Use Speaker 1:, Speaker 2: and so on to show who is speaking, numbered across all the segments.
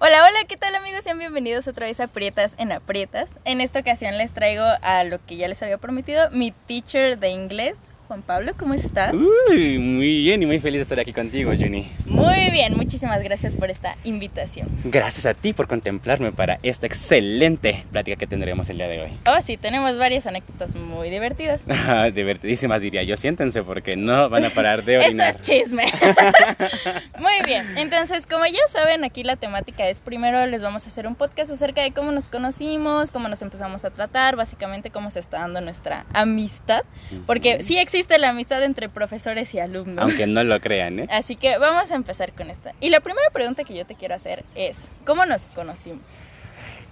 Speaker 1: Hola, hola, ¿qué tal amigos? Sean bienvenidos otra vez a Prietas en Aprietas. En esta ocasión les traigo a lo que ya les había prometido, mi teacher de inglés, Juan Pablo, ¿cómo estás?
Speaker 2: Uy, muy bien y muy feliz de estar aquí contigo, Juni.
Speaker 1: Muy bien, muchísimas gracias por esta invitación.
Speaker 2: Gracias a ti por contemplarme para esta excelente plática que tendremos el día de hoy.
Speaker 1: Oh, sí, tenemos varias anécdotas muy divertidas.
Speaker 2: Divertidísimas diría yo, siéntense porque no van a parar de
Speaker 1: Esto
Speaker 2: orinar.
Speaker 1: es chisme. muy bien, entonces como ya saben, aquí la temática es primero les vamos a hacer un podcast acerca de cómo nos conocimos, cómo nos empezamos a tratar, básicamente cómo se está dando nuestra amistad, porque sí existe la amistad entre profesores y alumnos.
Speaker 2: Aunque no lo crean, ¿eh?
Speaker 1: Así que vamos a empezar con esta. Y la primera pregunta que yo te quiero hacer es, ¿cómo nos conocimos?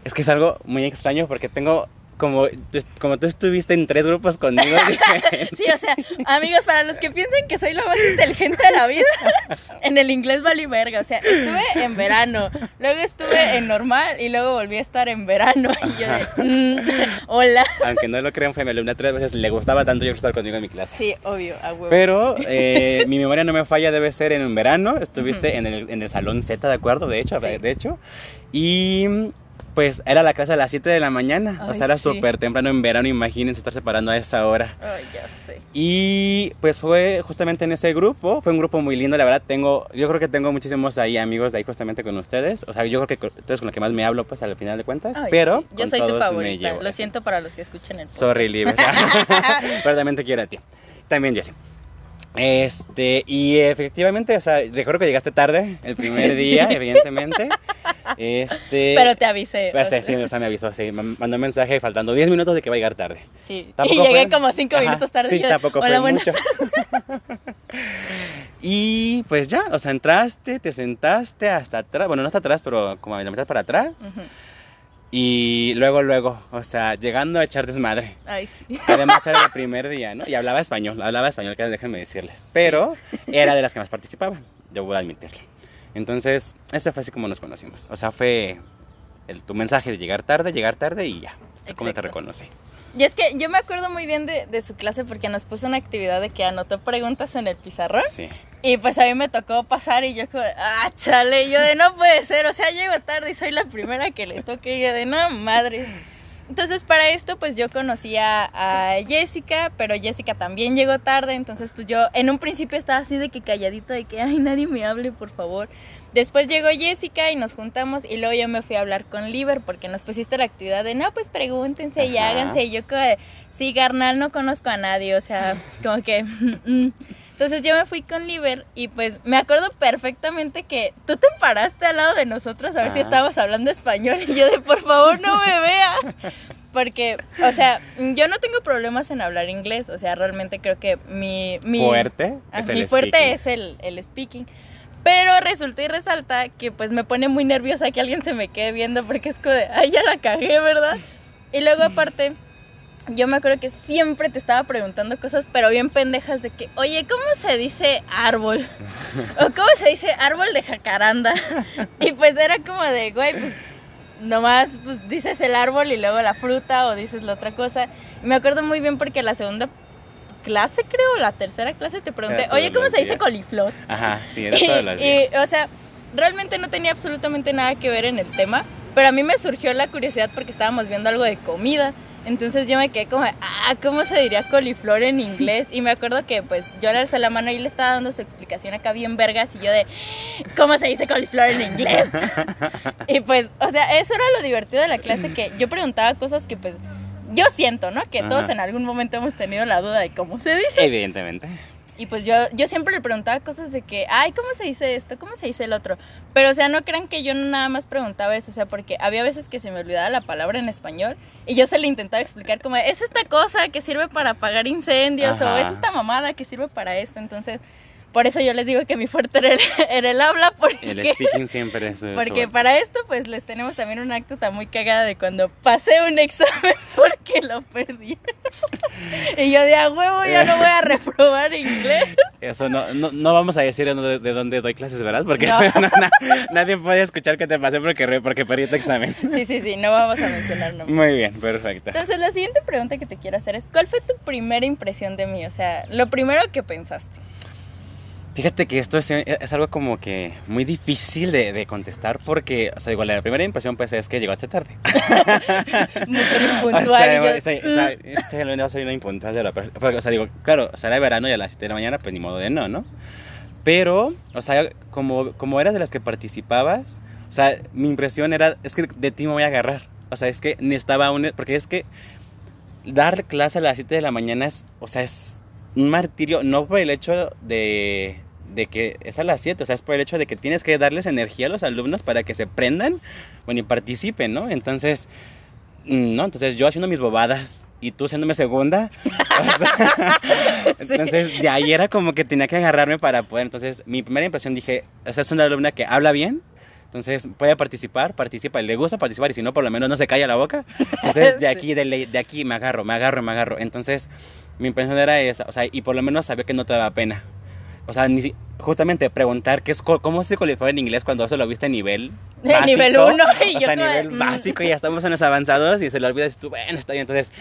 Speaker 2: Es que es algo muy extraño porque tengo como, tú- como tú estuviste en tres grupos conmigo.
Speaker 1: Sí, o sea, amigos, para los que piensan que soy la más inteligente de la vida, en el inglés valí verga. O sea, estuve en verano, luego estuve en normal y luego volví a estar en verano. Y yo de, mm, hola.
Speaker 2: Aunque no lo crean, fue mi alumna tres veces. Le gustaba tanto yo estar conmigo en mi clase.
Speaker 1: Sí, obvio, a huevo.
Speaker 2: Pero eh, mi memoria no me falla, debe ser en un verano. Estuviste
Speaker 1: Ujú.
Speaker 2: en, el, en el salón Z, ¿de acuerdo? De hecho,
Speaker 1: Sí.
Speaker 2: de hecho. Y pues era la clase a las 7 de la mañana. o
Speaker 1: Ay,
Speaker 2: sea, era
Speaker 1: sí.
Speaker 2: súper temprano en verano, imagínense estar separando a esa hora.
Speaker 1: Ay, ya sé.
Speaker 2: Y pues fue justamente en ese grupo, fue un grupo muy lindo, la verdad tengo, yo creo que tengo muchísimos ahí amigos de ahí justamente con ustedes, o sea, yo creo que tú eres con los que más me hablo pues al final de cuentas,
Speaker 1: Ay,
Speaker 2: pero
Speaker 1: sí. Yo soy su favorita. Lo siento para los que escuchen el podcast.
Speaker 2: Sorry, Libre. Pero también te quiero a ti. También, Jessie. Este, y efectivamente, o sea, recuerdo que llegaste tarde el primer día, evidentemente. Este.
Speaker 1: Pero te avisé.
Speaker 2: pues,
Speaker 1: o sea,
Speaker 2: sí, o sea, me avisó, sí, me mandó un mensaje faltando 10 minutos de que va a llegar tarde.
Speaker 1: sí. Y llegué
Speaker 2: fue-
Speaker 1: como cinco
Speaker 2: Ajá,
Speaker 1: minutos tarde.
Speaker 2: Sí,
Speaker 1: yo
Speaker 2: tampoco
Speaker 1: Hola,
Speaker 2: fue mucho. y pues ya, o sea, entraste, te sentaste hasta atrás, bueno, no hasta atrás, pero como a la mitad para atrás.
Speaker 1: Ujú.
Speaker 2: Y luego, luego, o sea, llegando a echar desmadre.
Speaker 1: Ay, sí.
Speaker 2: Además era el primer día, ¿no? Y hablaba español, hablaba español, que déjenme decirles. Pero era de las que más participaba, yo voy a admitirlo. Entonces, ese fue así como nos conocimos. O sea, fue el- tu mensaje de llegar tarde, llegar tarde y ya. ¿Cómo te
Speaker 1: Exacto.
Speaker 2: reconocí?
Speaker 1: Y es que yo me acuerdo muy bien de, de su clase porque nos puso una actividad de que anotó preguntas en el pizarrón.
Speaker 2: Sí.
Speaker 1: Y pues a mí me tocó pasar y yo como, ah, chale, yo de no puede ser, o sea, llego tarde y soy la primera que le toque, y yo de no, madre. Entonces para esto pues yo conocí a, Jessica, pero Jessica también llegó tarde, entonces pues yo en un principio estaba así de que calladita, de que, ay, nadie me hable, por favor. Después llegó Jessica y nos juntamos y luego yo me fui a hablar con Liber porque nos pusiste la actividad de, no, pues pregúntense y háganse. Y yo como de, sí, carnal, no conozco a nadie, o sea, como que... Entonces yo me fui con Liber y pues me acuerdo perfectamente que tú te paraste al lado de nosotros a ver si estábamos hablando español y yo de por favor no me veas. Porque, o sea, yo no tengo problemas en hablar inglés, o sea, realmente creo que mi... mi
Speaker 2: Fuerte.
Speaker 1: Ah,
Speaker 2: es
Speaker 1: mi
Speaker 2: el
Speaker 1: fuerte
Speaker 2: speaking.
Speaker 1: es el, el speaking. Pero resulta y resalta que pues me pone muy nerviosa que alguien se me quede viendo porque es como de, ay, ya la cagué, ¿verdad? Y luego aparte, yo me acuerdo que siempre te estaba preguntando cosas, pero bien pendejas de que, oye, ¿cómo se dice árbol? o ¿cómo se dice árbol de jacaranda? y pues era como de, güey, pues nomás pues dices el árbol y luego la fruta o dices la otra cosa. Y me acuerdo muy bien porque la segunda clase, creo, la tercera clase te pregunté, oye, ¿cómo se dice coliflor?
Speaker 2: Ajá, sí, era todos los
Speaker 1: Y,
Speaker 2: días.
Speaker 1: o sea, realmente no tenía absolutamente nada que ver en el tema, pero a mí me surgió la curiosidad porque estábamos viendo algo de comida. Entonces yo me quedé como, ah, ¿cómo se diría coliflor en inglés? Y me acuerdo que pues yo le alcé la mano y le estaba dando su explicación acá bien vergas y yo de, ¿cómo se dice coliflor en inglés? y pues, o sea, eso era lo divertido de la clase, que yo preguntaba cosas que pues yo siento, ¿no? Que todos en algún momento hemos tenido la duda de cómo se dice.
Speaker 2: Evidentemente.
Speaker 1: Y pues yo, yo siempre le preguntaba cosas de que, ay, ¿cómo se dice esto? ¿Cómo se dice el otro? Pero, o sea, no crean que yo nada más preguntaba eso, o sea, porque había veces que se me olvidaba la palabra en español y yo se le intentaba explicar como, es esta cosa que sirve para apagar incendios o es esta mamada que sirve para esto. Entonces, por eso yo les digo que mi fuerte era el, era el habla, porque...
Speaker 2: El speaking siempre es.
Speaker 1: Porque para esto, pues les tenemos también una anécdota muy cagada de cuando pasé un examen porque lo perdí. y yo de a huevo ya no voy a reprobar inglés.
Speaker 2: Eso no, no, no vamos a decir de dónde, de dónde doy clases, ¿verdad? Porque
Speaker 1: No.
Speaker 2: no, na- nadie puede escuchar que te pasé porque, porque perdí tu examen.
Speaker 1: Sí, sí, sí, no vamos a mencionar nombres.
Speaker 2: Muy bien, perfecto.
Speaker 1: Entonces, la siguiente pregunta que te quiero hacer es, ¿cuál fue tu primera impresión de mí? O sea, lo primero que pensaste.
Speaker 2: Fíjate que esto es, es algo como que muy difícil de, de, contestar porque, o sea, digo, la primera impresión pues es que llegaste tarde.
Speaker 1: Muy impuntual. O sea,
Speaker 2: este, o sea, este va a impuntual de la porque, O sea, digo, claro, o sea, era verano y a las 7 de la mañana, pues ni modo de no, ¿no? Pero, o sea, como, como eras de las que participabas, o sea, mi impresión era, es que de ti me voy a agarrar. O sea, es que necesitaba un... Porque es que dar clase a las 7 de la mañana es, o sea, es un martirio, no por el hecho de, de que es a las 7, o sea, es por el hecho de que tienes que darles energía a los alumnos para que se prendan, bueno, y participen, ¿no? Entonces, ¿no? Entonces yo haciendo mis bobadas y tú siéndome segunda. O sea, entonces, de ahí era como que tenía que agarrarme para poder. Entonces, mi primera impresión dije, esa es una alumna que habla bien, entonces puede participar, participa, le gusta participar y si no, por lo menos no se calla la boca. Entonces de aquí, de, de aquí me agarro, me agarro, me agarro. Entonces mi impresión era esa, o sea, y por lo menos sabía que no te daba pena. O sea, ni, justamente preguntar qué es, cómo se cualifica en inglés cuando eso lo viste a nivel básico.
Speaker 1: nivel 1
Speaker 2: y o sea, a nivel mm. básico y ya estamos en los avanzados y se lo olvidas y tú, bueno, está bien. Entonces,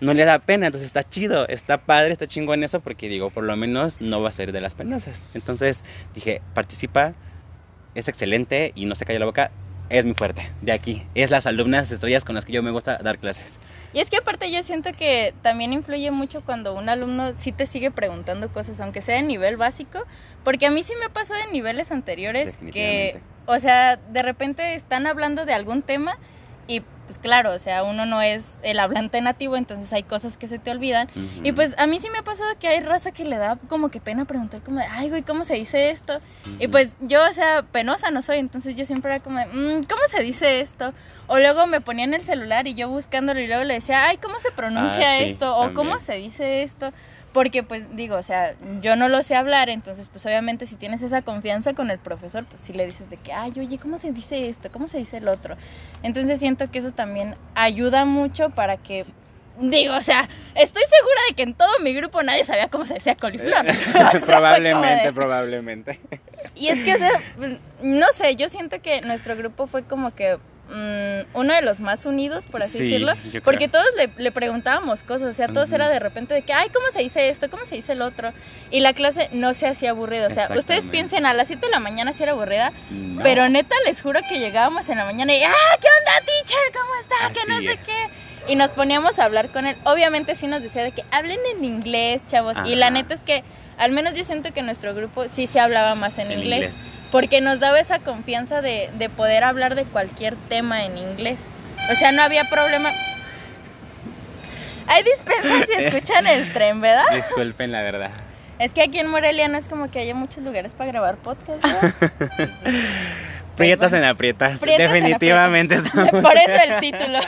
Speaker 2: no le da pena, entonces está chido, está padre, está chingón eso porque digo, por lo menos no va a ser de las penosas. Entonces dije, participa, es excelente y no se calla la boca, es muy fuerte. De aquí, es las alumnas estrellas con las que yo me gusta dar clases.
Speaker 1: Y es que aparte yo siento que también influye mucho cuando un alumno sí te sigue preguntando cosas, aunque sea de nivel básico, porque a mí sí me ha pasado en niveles anteriores que, o sea, de repente están hablando de algún tema y pues claro, o sea, uno no es el hablante nativo, entonces hay cosas que se te olvidan. Y pues a mí sí me ha pasado que hay raza que le da como que pena preguntar como, ay, güey, ¿cómo se dice esto? Y pues yo, o sea, penosa no soy, entonces yo siempre era como, mm, ¿cómo se dice esto? O luego me ponía en el celular y yo buscándolo y luego le decía, ay, ¿cómo se pronuncia ah, esto? O ¿cómo se dice esto? Porque pues digo, o sea, yo no lo sé hablar, entonces pues obviamente si tienes esa confianza con el profesor, pues sí le dices de que, ay, oye, ¿cómo se dice esto? ¿Cómo se dice el otro? Entonces siento que eso también ayuda mucho para que, digo, o sea, estoy segura de que en todo mi grupo nadie sabía cómo se decía coliflor.
Speaker 2: probablemente, probablemente.
Speaker 1: Y es que, o sea, pues, no sé, yo siento que nuestro grupo fue como que Mm, uno de los más unidos, por así decirlo, porque todos le, preguntábamos cosas, o sea, todos era de repente de que, ay, ¿cómo se dice esto? ¿Cómo se dice el otro? Y la clase no se hacía aburrida, o sea, ustedes piensen, a las 7 de la mañana si era aburrida, pero neta les juro que llegábamos en la mañana y, ah, ¿qué onda, teacher? ¿Cómo está? que no sé qué. Y nos poníamos a hablar con él. Obviamente sí nos decía de que hablen en inglés, chavos. Y la neta es que, al menos yo siento que nuestro grupo sí se hablaba más en, inglés porque nos daba esa confianza de, de poder hablar de cualquier tema en inglés. O sea, no había problema. Hay dispensas si escuchan el tren, ¿verdad?
Speaker 2: Disculpen, la verdad.
Speaker 1: Es que aquí en Morelia no es como que haya muchos lugares para grabar podcast, ¿verdad?
Speaker 2: Prietas en aprietas. Definitivamente
Speaker 1: Por eso el título.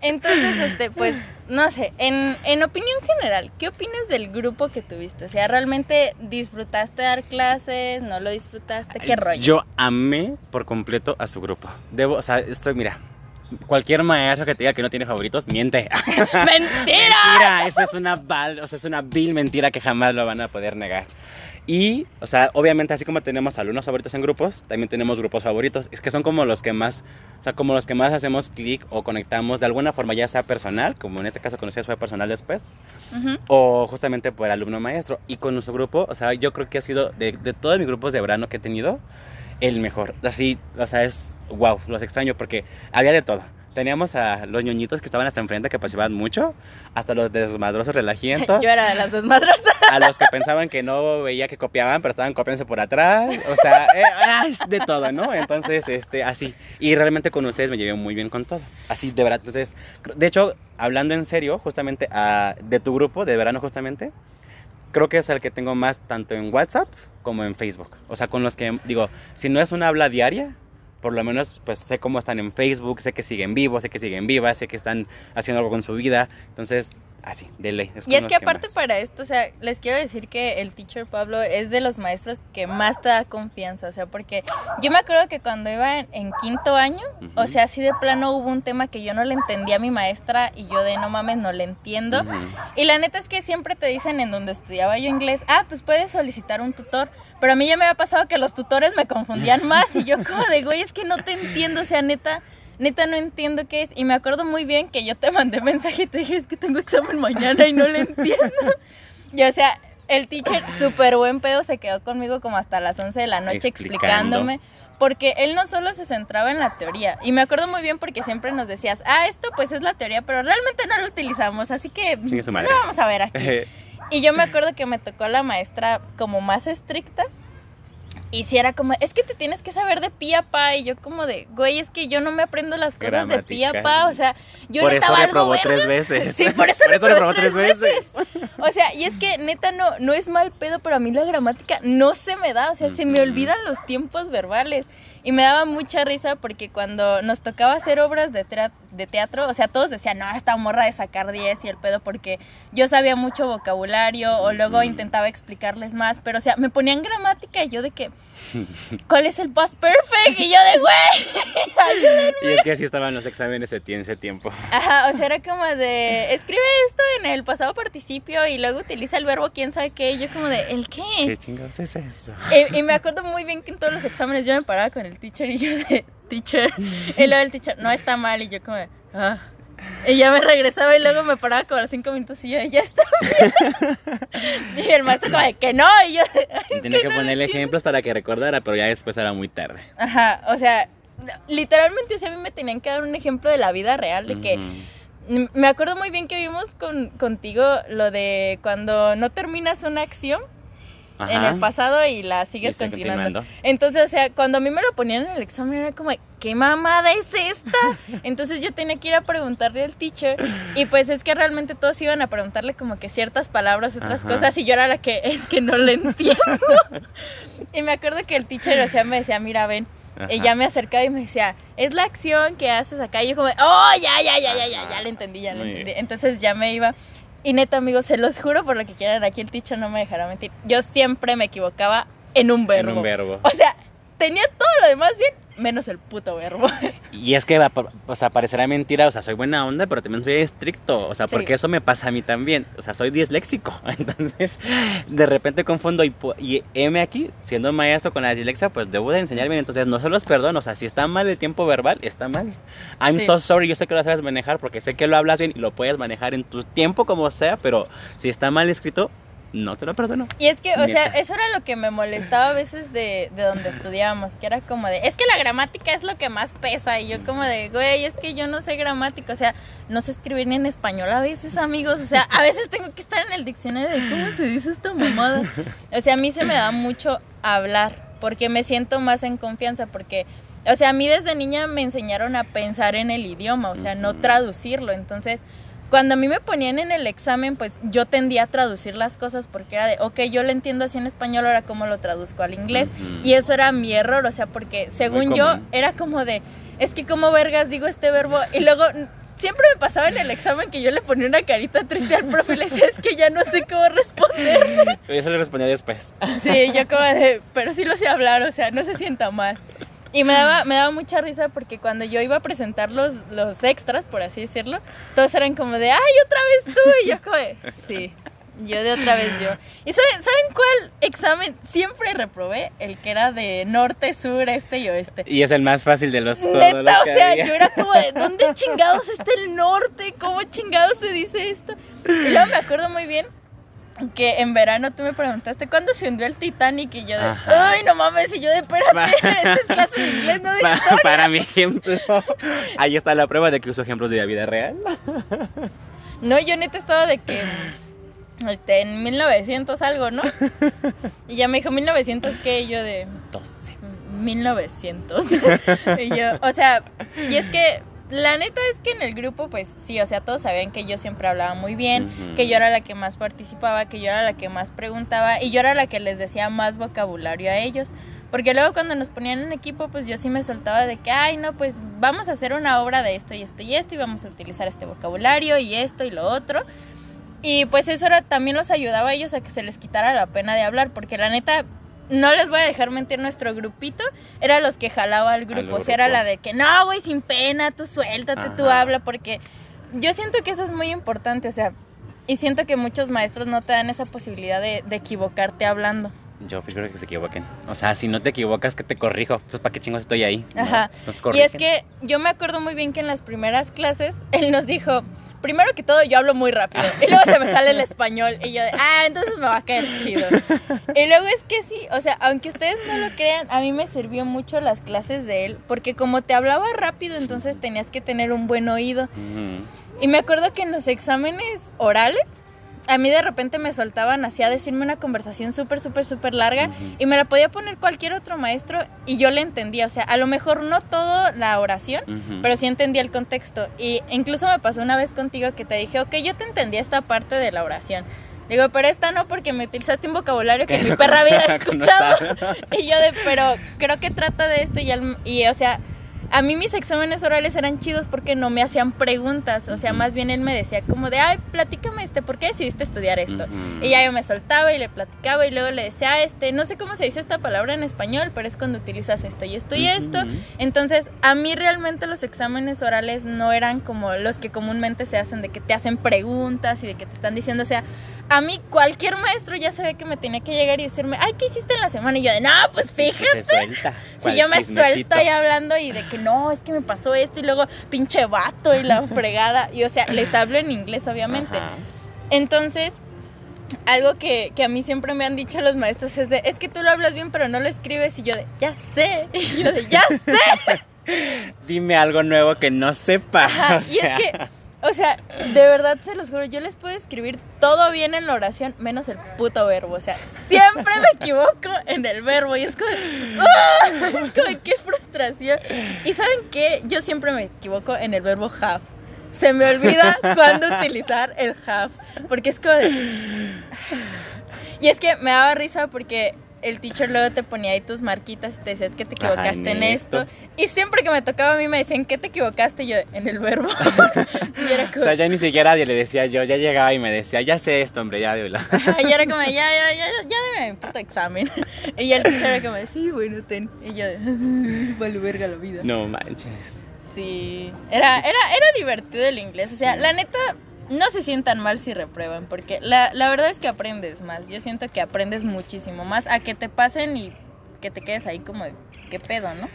Speaker 1: Entonces, este, pues, no sé, en, en opinión general, ¿qué opinas del grupo que tuviste? O sea, ¿realmente disfrutaste dar clases? ¿No lo disfrutaste? ¿Qué rollo?
Speaker 2: Yo amé por completo a su grupo. Debo, o sea, estoy, mira, cualquier maestro que te diga que no tiene favoritos, miente.
Speaker 1: ¡Mentira!
Speaker 2: mentira, eso es una o sea, es una vil mentira que jamás lo van a poder negar. Y, o sea, obviamente así como tenemos alumnos favoritos en grupos, también tenemos grupos favoritos. Es que son como los que más, o sea, como los que más hacemos clic o conectamos de alguna forma, ya sea personal, como en este caso conocías fue personal después, o justamente por alumno maestro. Y con nuestro grupo, o sea, yo creo que ha sido de, de todos mis grupos de verano que he tenido, el mejor. Así, o sea, es wow, los extraño porque había de todo. Teníamos a los ñoñitos que estaban hasta enfrente que participaban mucho, hasta los desmadrosos relajientos.
Speaker 1: Yo era de las desmadrosas.
Speaker 2: A los que pensaban que no veía que copiaban, pero estaban copiándose por atrás. O sea, eh, ah, es de todo, ¿no? Entonces, este, así. Y realmente con ustedes me llevé muy bien con todo. Así, de verdad. Entonces, de hecho, hablando en serio, justamente a, de tu grupo de verano, justamente, creo que es el que tengo más tanto en WhatsApp como en Facebook. O sea, con los que, digo, si no es una habla diaria, por lo menos pues sé cómo están en Facebook, sé que siguen vivos, sé que siguen vivas, sé que están haciendo algo con su vida. Entonces, así, de ley.
Speaker 1: y es que aparte para esto, o sea, les quiero decir que el teacher Pablo es de los maestros que más te da confianza, o sea, porque yo me acuerdo que cuando iba en, quinto año, o sea, así de plano hubo un tema que yo no le entendía a mi maestra y yo de no mames no le entiendo. Y la neta es que siempre te dicen en donde estudiaba yo inglés, ah, pues puedes solicitar un tutor. Pero a mí ya me había pasado que los tutores me confundían más y yo como de, güey, es que no te entiendo, o sea, neta, neta no entiendo qué es. Y me acuerdo muy bien que yo te mandé mensaje y te dije, es que tengo examen mañana y no le entiendo. y o sea, el teacher, súper buen pedo, se quedó conmigo como hasta las 11 de la noche
Speaker 2: Explicando.
Speaker 1: explicándome. Porque él no solo se centraba en la teoría. Y me acuerdo muy bien porque siempre nos decías, ah, esto pues es la teoría, pero realmente no lo utilizamos. Así que no vamos a ver aquí. Y yo me acuerdo que me tocó la maestra como más estricta. Y si era como, es que te tienes que saber de pie a pa. Y yo como de, güey, es que yo no me aprendo las cosas de pie a pa. O sea, yo
Speaker 2: Por
Speaker 1: neta
Speaker 2: eso
Speaker 1: valgo
Speaker 2: tres veces.
Speaker 1: Sí, por eso,
Speaker 2: reprobó tres veces.
Speaker 1: O sea, y es que neta no, no es mal pedo, pero a mí la gramática no se me da. O sea, se me olvidan los tiempos verbales. Y me daba mucha risa porque cuando nos tocaba hacer obras de, teatro, o sea, todos decían, no, esta morra de sacar 10 y el pedo, porque yo sabía mucho vocabulario o luego intentaba explicarles más, pero o sea, me ponían gramática y yo de que, ¿cuál es el past perfect? Y yo de, güey,
Speaker 2: Y es que así estaban los exámenes ese tiempo.
Speaker 1: Ajá, o sea, era como de, escribe esto en el pasado participio y luego utiliza el verbo quién sabe qué. Y yo como de, ¿el
Speaker 2: ¿Qué
Speaker 1: qué?
Speaker 2: chingados es eso?
Speaker 1: Y, y me acuerdo muy bien que en todos los exámenes yo me paraba con el teacher y yo de, teacher. Y luego el teacher, no está mal. Y yo como ah. Y ya me regresaba y luego me paraba como a los cinco minutos y yo ya está bien. Y el maestro como de, que no. Y yo
Speaker 2: Y tenía que ponerle ejemplos para que recordara, pero ya después era muy tarde.
Speaker 1: ajá, o sea, literalmente, o sea, a mí me tenían que dar un ejemplo de la vida real, de que... Me acuerdo muy bien que vimos con, contigo lo de cuando no terminas una acción en
Speaker 2: Ajá.
Speaker 1: el pasado y la
Speaker 2: Y
Speaker 1: sigues
Speaker 2: estoy
Speaker 1: continuando. Entonces, o sea, cuando a mí me lo ponían en el examen era como, ¿qué mamada es esta? Entonces yo tenía que ir a preguntarle al teacher y pues es que realmente todos iban a preguntarle como que ciertas palabras, otras
Speaker 2: Ajá.
Speaker 1: cosas y yo era la que es que no le entiendo. y me acuerdo que el teacher, o sea, me decía, mira, ven.
Speaker 2: Ajá.
Speaker 1: Y ya me acercaba y me decía, es la acción que haces acá. Y yo como, oh, ya, ya, ya, ya, ya, ya le entendí, ya le entendí. Entonces ya me iba. Y neta, amigos, se los juro por lo que quieran, aquí el teacher no me dejará mentir. Yo siempre me equivocaba en un
Speaker 2: En
Speaker 1: verbo.
Speaker 2: un verbo.
Speaker 1: O sea, tenía todo lo demás bien, menos el puto verbo.
Speaker 2: Y es que, o sea, parecerá mentira, o sea, soy buena onda, pero también soy estricto, o sea,
Speaker 1: Sí.
Speaker 2: porque eso me pasa a mí también, o sea, soy disléxico, entonces, de repente confundo y, y M aquí, siendo maestro con la dislexia, pues debo de enseñar bien, entonces no se los perdono, o sea, si está mal el tiempo verbal, está mal. I'm
Speaker 1: Sí.
Speaker 2: so sorry, yo sé que lo sabes manejar, porque sé que lo hablas bien y lo puedes manejar en tu tiempo como sea, pero si está mal escrito, no te lo perdono.
Speaker 1: Y es que, o sea, eso era lo que me molestaba a veces de, de donde estudiábamos, que era como de, es que la gramática es lo que más pesa. Y yo como de, güey, es que yo no sé gramática, o sea, no sé escribir ni en español a veces, amigos. O sea, a veces tengo que estar en el diccionario de cómo se dice esta mamada. O sea, a mí se me da mucho hablar, porque me siento más en confianza, porque... O sea, a mí desde niña me enseñaron a pensar en el idioma, o sea, no traducirlo. Entonces, cuando a mí me ponían en el examen, pues yo tendía a traducir las cosas porque era de, ok, yo lo entiendo así en español, ahora cómo lo traduzco al inglés. Y eso era mi error, o sea, porque según yo era como de, es que como vergas digo este verbo y luego siempre me pasaba en el examen que yo le ponía una carita triste al profe y le decía, es que ya no sé cómo responder.
Speaker 2: Eso le respondía después.
Speaker 1: Sí, yo como de, pero sí lo sé hablar, o sea, no se sienta mal. Y me daba, me daba mucha risa porque cuando yo iba a presentar los, los extras, por así decirlo, todos eran como de, ay, otra vez tú. Y yo como de, sí, yo de otra vez yo. ¿Y saben, ¿saben cuál examen siempre reprobé? El que era de norte, sur, este y oeste.
Speaker 2: Y es el más fácil de los todos
Speaker 1: Neta,
Speaker 2: los
Speaker 1: o sea,
Speaker 2: había.
Speaker 1: yo era como de, ¿dónde chingados está el norte? ¿Cómo chingados se dice esto? Y luego me acuerdo muy bien que en verano tú me preguntaste cuándo se hundió el Titanic y yo de,
Speaker 2: Ajá.
Speaker 1: ay, no mames, y yo de, espérate, esta es clase de inglés, no de
Speaker 2: Pa-
Speaker 1: historia.
Speaker 2: para mi ejemplo. Ahí está la prueba de que uso ejemplos de la vida real.
Speaker 1: No, yo neta estaba de que, este, en 1900 algo, ¿no? Y ya me dijo, ¿1900 qué? Y yo de,
Speaker 2: 12.
Speaker 1: 1900. y yo, o sea, y es que la neta es que en el grupo, pues sí, o sea, todos sabían que yo siempre hablaba muy bien, que yo era la que más participaba, que yo era la que más preguntaba y yo era la que les decía más vocabulario a ellos. Porque luego cuando nos ponían en equipo, pues yo sí me soltaba de que, ay, no, pues vamos a hacer una obra de esto y esto y esto y vamos a utilizar este vocabulario y esto y lo otro. Y pues eso era, también los ayudaba a ellos a que se les quitara la pena de hablar, porque la neta, no les voy a dejar mentir, nuestro grupito era los que jalaba al grupo. O sea, era la de que, no, güey, sin pena, tú suéltate, tú habla, porque yo siento que eso es muy importante, o sea, y siento que muchos maestros no te dan esa posibilidad de, de equivocarte hablando.
Speaker 2: Yo prefiero que se equivoquen. O sea, si no te equivocas, que te corrijo. Entonces, ¿para qué chingos estoy ahí? No,
Speaker 1: Ajá.
Speaker 2: entonces
Speaker 1: Y es que yo me acuerdo muy bien que en las primeras clases él nos dijo, primero que todo yo hablo muy rápido y luego se me sale el español y yo de, ah, entonces me va a caer chido. Y luego es que sí, o sea, aunque ustedes no lo crean, a mí me sirvió mucho las clases de él, porque como te hablaba rápido, entonces tenías que tener un buen oído. Y me acuerdo que en los exámenes orales, a mí de repente me soltaban así a decirme una conversación súper, súper, súper larga y me la podía poner cualquier otro maestro y yo le entendía. O sea, a lo mejor no todo la oración, pero sí entendía el contexto. Y incluso me pasó una vez contigo que te dije, ok, yo te entendí esta parte de la oración. Digo, pero esta no porque me utilizaste un vocabulario que mi perra
Speaker 2: no
Speaker 1: escuchado. Y yo de, pero creo que trata de esto y, al- y o sea, a mí mis exámenes orales eran chidos porque no me hacían preguntas, o sea, más bien él me decía como de, ay, platícame este, ¿por qué decidiste estudiar esto? Y ya yo me soltaba y le platicaba y luego le decía, "Ah, este, no sé cómo se dice esta palabra en español, pero es cuando utilizas esto y esto y esto. Entonces, a mí realmente los exámenes orales no eran como los que comúnmente se hacen, de que te hacen preguntas y de que te están diciendo, o sea, a mí cualquier maestro ya sabía que me tenía que llegar y decirme, ay, ¿qué hiciste en la semana? Y yo de, no, pues fíjate.
Speaker 2: Se suelta.
Speaker 1: Si
Speaker 2: ¿Cuál
Speaker 1: yo me suelto ahí hablando y de que no, es que me pasó esto y luego pinche vato y la fregada. Y o sea, les hablo en inglés, obviamente.
Speaker 2: Ajá.
Speaker 1: Entonces, algo que, que a mí siempre me han dicho los maestros es de, es que tú lo hablas bien, pero no lo escribes. Y yo de, ya sé. Y yo de, ya sé.
Speaker 2: Dime algo nuevo que no sepa.
Speaker 1: Ajá,
Speaker 2: o
Speaker 1: y es que, o sea, de verdad se los juro, yo les puedo escribir todo bien en la oración, menos el puto verbo. O sea, siempre me equivoco en el verbo y es como, ¡ah! es como, qué frustración. Y ¿saben qué? Yo siempre me equivoco en el verbo have. Se me olvida cuándo utilizar el have, porque es como de... Y es que me daba risa porque el teacher luego te ponía ahí tus marquitas y te decías que te
Speaker 2: Ajá,
Speaker 1: equivocaste
Speaker 2: en
Speaker 1: en esto.
Speaker 2: esto.
Speaker 1: Y siempre que me tocaba a mí me decían, ¿qué te equivocaste? Y yo, en el verbo. y era
Speaker 2: O
Speaker 1: como,
Speaker 2: sea, ya ni siquiera le decía yo, ya llegaba y me decía, ya sé esto, hombre, ya de
Speaker 1: y era como, ya, ya, ya, ya deme mi puto examen. y ya el teacher era como, sí, bueno, ten. Y yo, vale verga la vida.
Speaker 2: No manches.
Speaker 1: Sí, era, era, era divertido el inglés. O sea, la neta, no se sientan mal si reprueban, porque la, la verdad es que aprendes más. Yo siento que aprendes muchísimo más a que te pasen y que te quedes ahí como de, ¿qué pedo, no?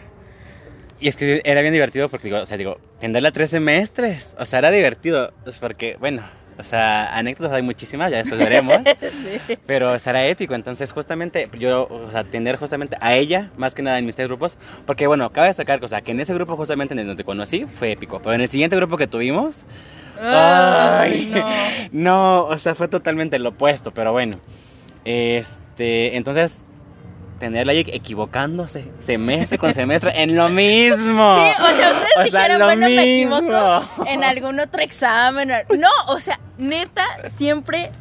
Speaker 2: Y es que era bien divertido porque, digo, o sea, digo, tenerla tres semestres. O sea, era divertido. pues, Porque, bueno, o sea, anécdotas hay muchísimas, ya después veremos.
Speaker 1: sí.
Speaker 2: pero o sea, era épico. Entonces, justamente, yo, o sea, atender justamente a ella, más que nada en mis tres grupos. Porque, bueno, cabe destacar, o sea, que en ese grupo justamente en donde te conocí fue épico. Pero en el siguiente grupo que tuvimos,
Speaker 1: Ay,
Speaker 2: Ay.
Speaker 1: no.
Speaker 2: no, o sea, fue totalmente lo opuesto. Pero bueno, este, entonces, tenerla ahí equivocándose semestre con semestre en lo mismo.
Speaker 1: Sí, o sea, ustedes
Speaker 2: O
Speaker 1: dijeron, bueno, me
Speaker 2: mismo.
Speaker 1: equivoco en algún otro examen. No, o sea, neta, siempre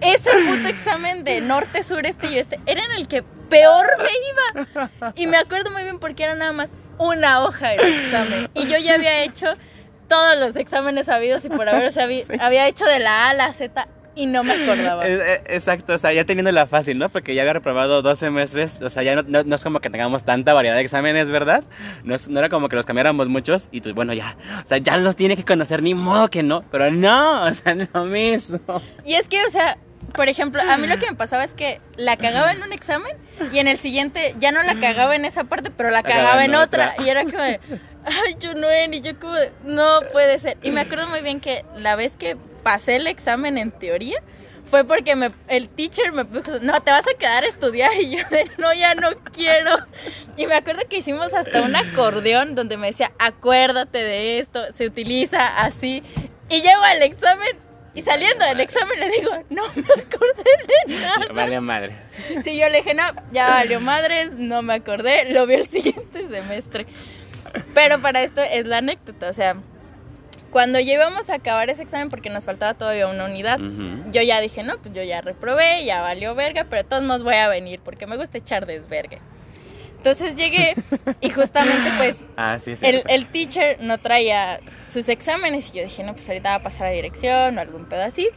Speaker 1: ese puto examen de norte, sur, este y oeste era en el que peor me iba. Y me acuerdo muy bien porque era nada más una hoja el examen. Y yo ya había hecho todos los exámenes habidos y por haber, o sea, había, había hecho de la A a la Z y no me acordaba.
Speaker 2: Es- Exacto, o sea, ya teniéndola fácil, ¿no? Porque ya había reprobado dos semestres, o sea, ya no, no- no es como que tengamos tanta variedad de exámenes, ¿verdad? No, es- no era como que los cambiáramos muchos y tú, bueno, ya, o sea, ya los tiene que conocer, ni modo que no, pero no, o sea, lo mismo.
Speaker 1: Y es que, o sea, por ejemplo, a mí lo que me pasaba es que la cagaba en un examen y en el siguiente ya no la cagaba en esa parte, pero la cagaba en otra. Y era como de, ay, Junuen, y yo como de, no puede ser. Y me acuerdo muy bien que la vez que pasé el examen en teoría, fue porque me, el teacher me puso, no, te vas a quedar a estudiar. Y yo de, no, ya no quiero. Y me acuerdo que hicimos hasta un acordeón donde me decía, acuérdate de esto, se utiliza así. Y llego al examen y saliendo del examen le digo, no me acordé de nada.
Speaker 2: Vale madre.
Speaker 1: Sí, yo le dije, no, ya valió madres, no me acordé, lo vi el siguiente semestre. Pero para esto es la anécdota, o sea, cuando ya íbamos a acabar ese examen porque nos faltaba todavía una unidad, yo ya dije, no, pues yo ya reprobé, ya valió verga, pero de todos modos voy a venir porque me gusta echar desvergue. Entonces llegué y justamente pues
Speaker 2: Ah, sí, sí.
Speaker 1: el, el teacher no traía sus exámenes y yo dije, no, pues ahorita va a pasar a dirección o algún pedo así.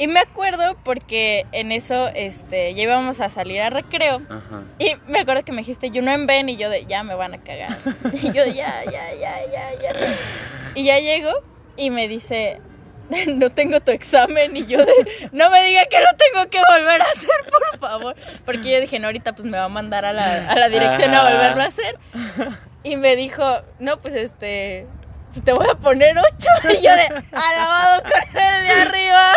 Speaker 1: Y me acuerdo porque en eso este, ya íbamos a salir a recreo
Speaker 2: Ajá.
Speaker 1: y me acuerdo que me dijiste, yo no en ven y yo de, ya me van a cagar. Y yo de, ya, ya, ya, ya, ya. Y ya llego y me dice, no tengo tu examen y yo de, no me diga que lo tengo que volver a hacer, por favor. Porque yo dije, no, ahorita pues me va a mandar a la, a la dirección a volverlo a hacer. Y me dijo, no, pues este, te voy a poner ocho. Y yo de, alabado con el de arriba.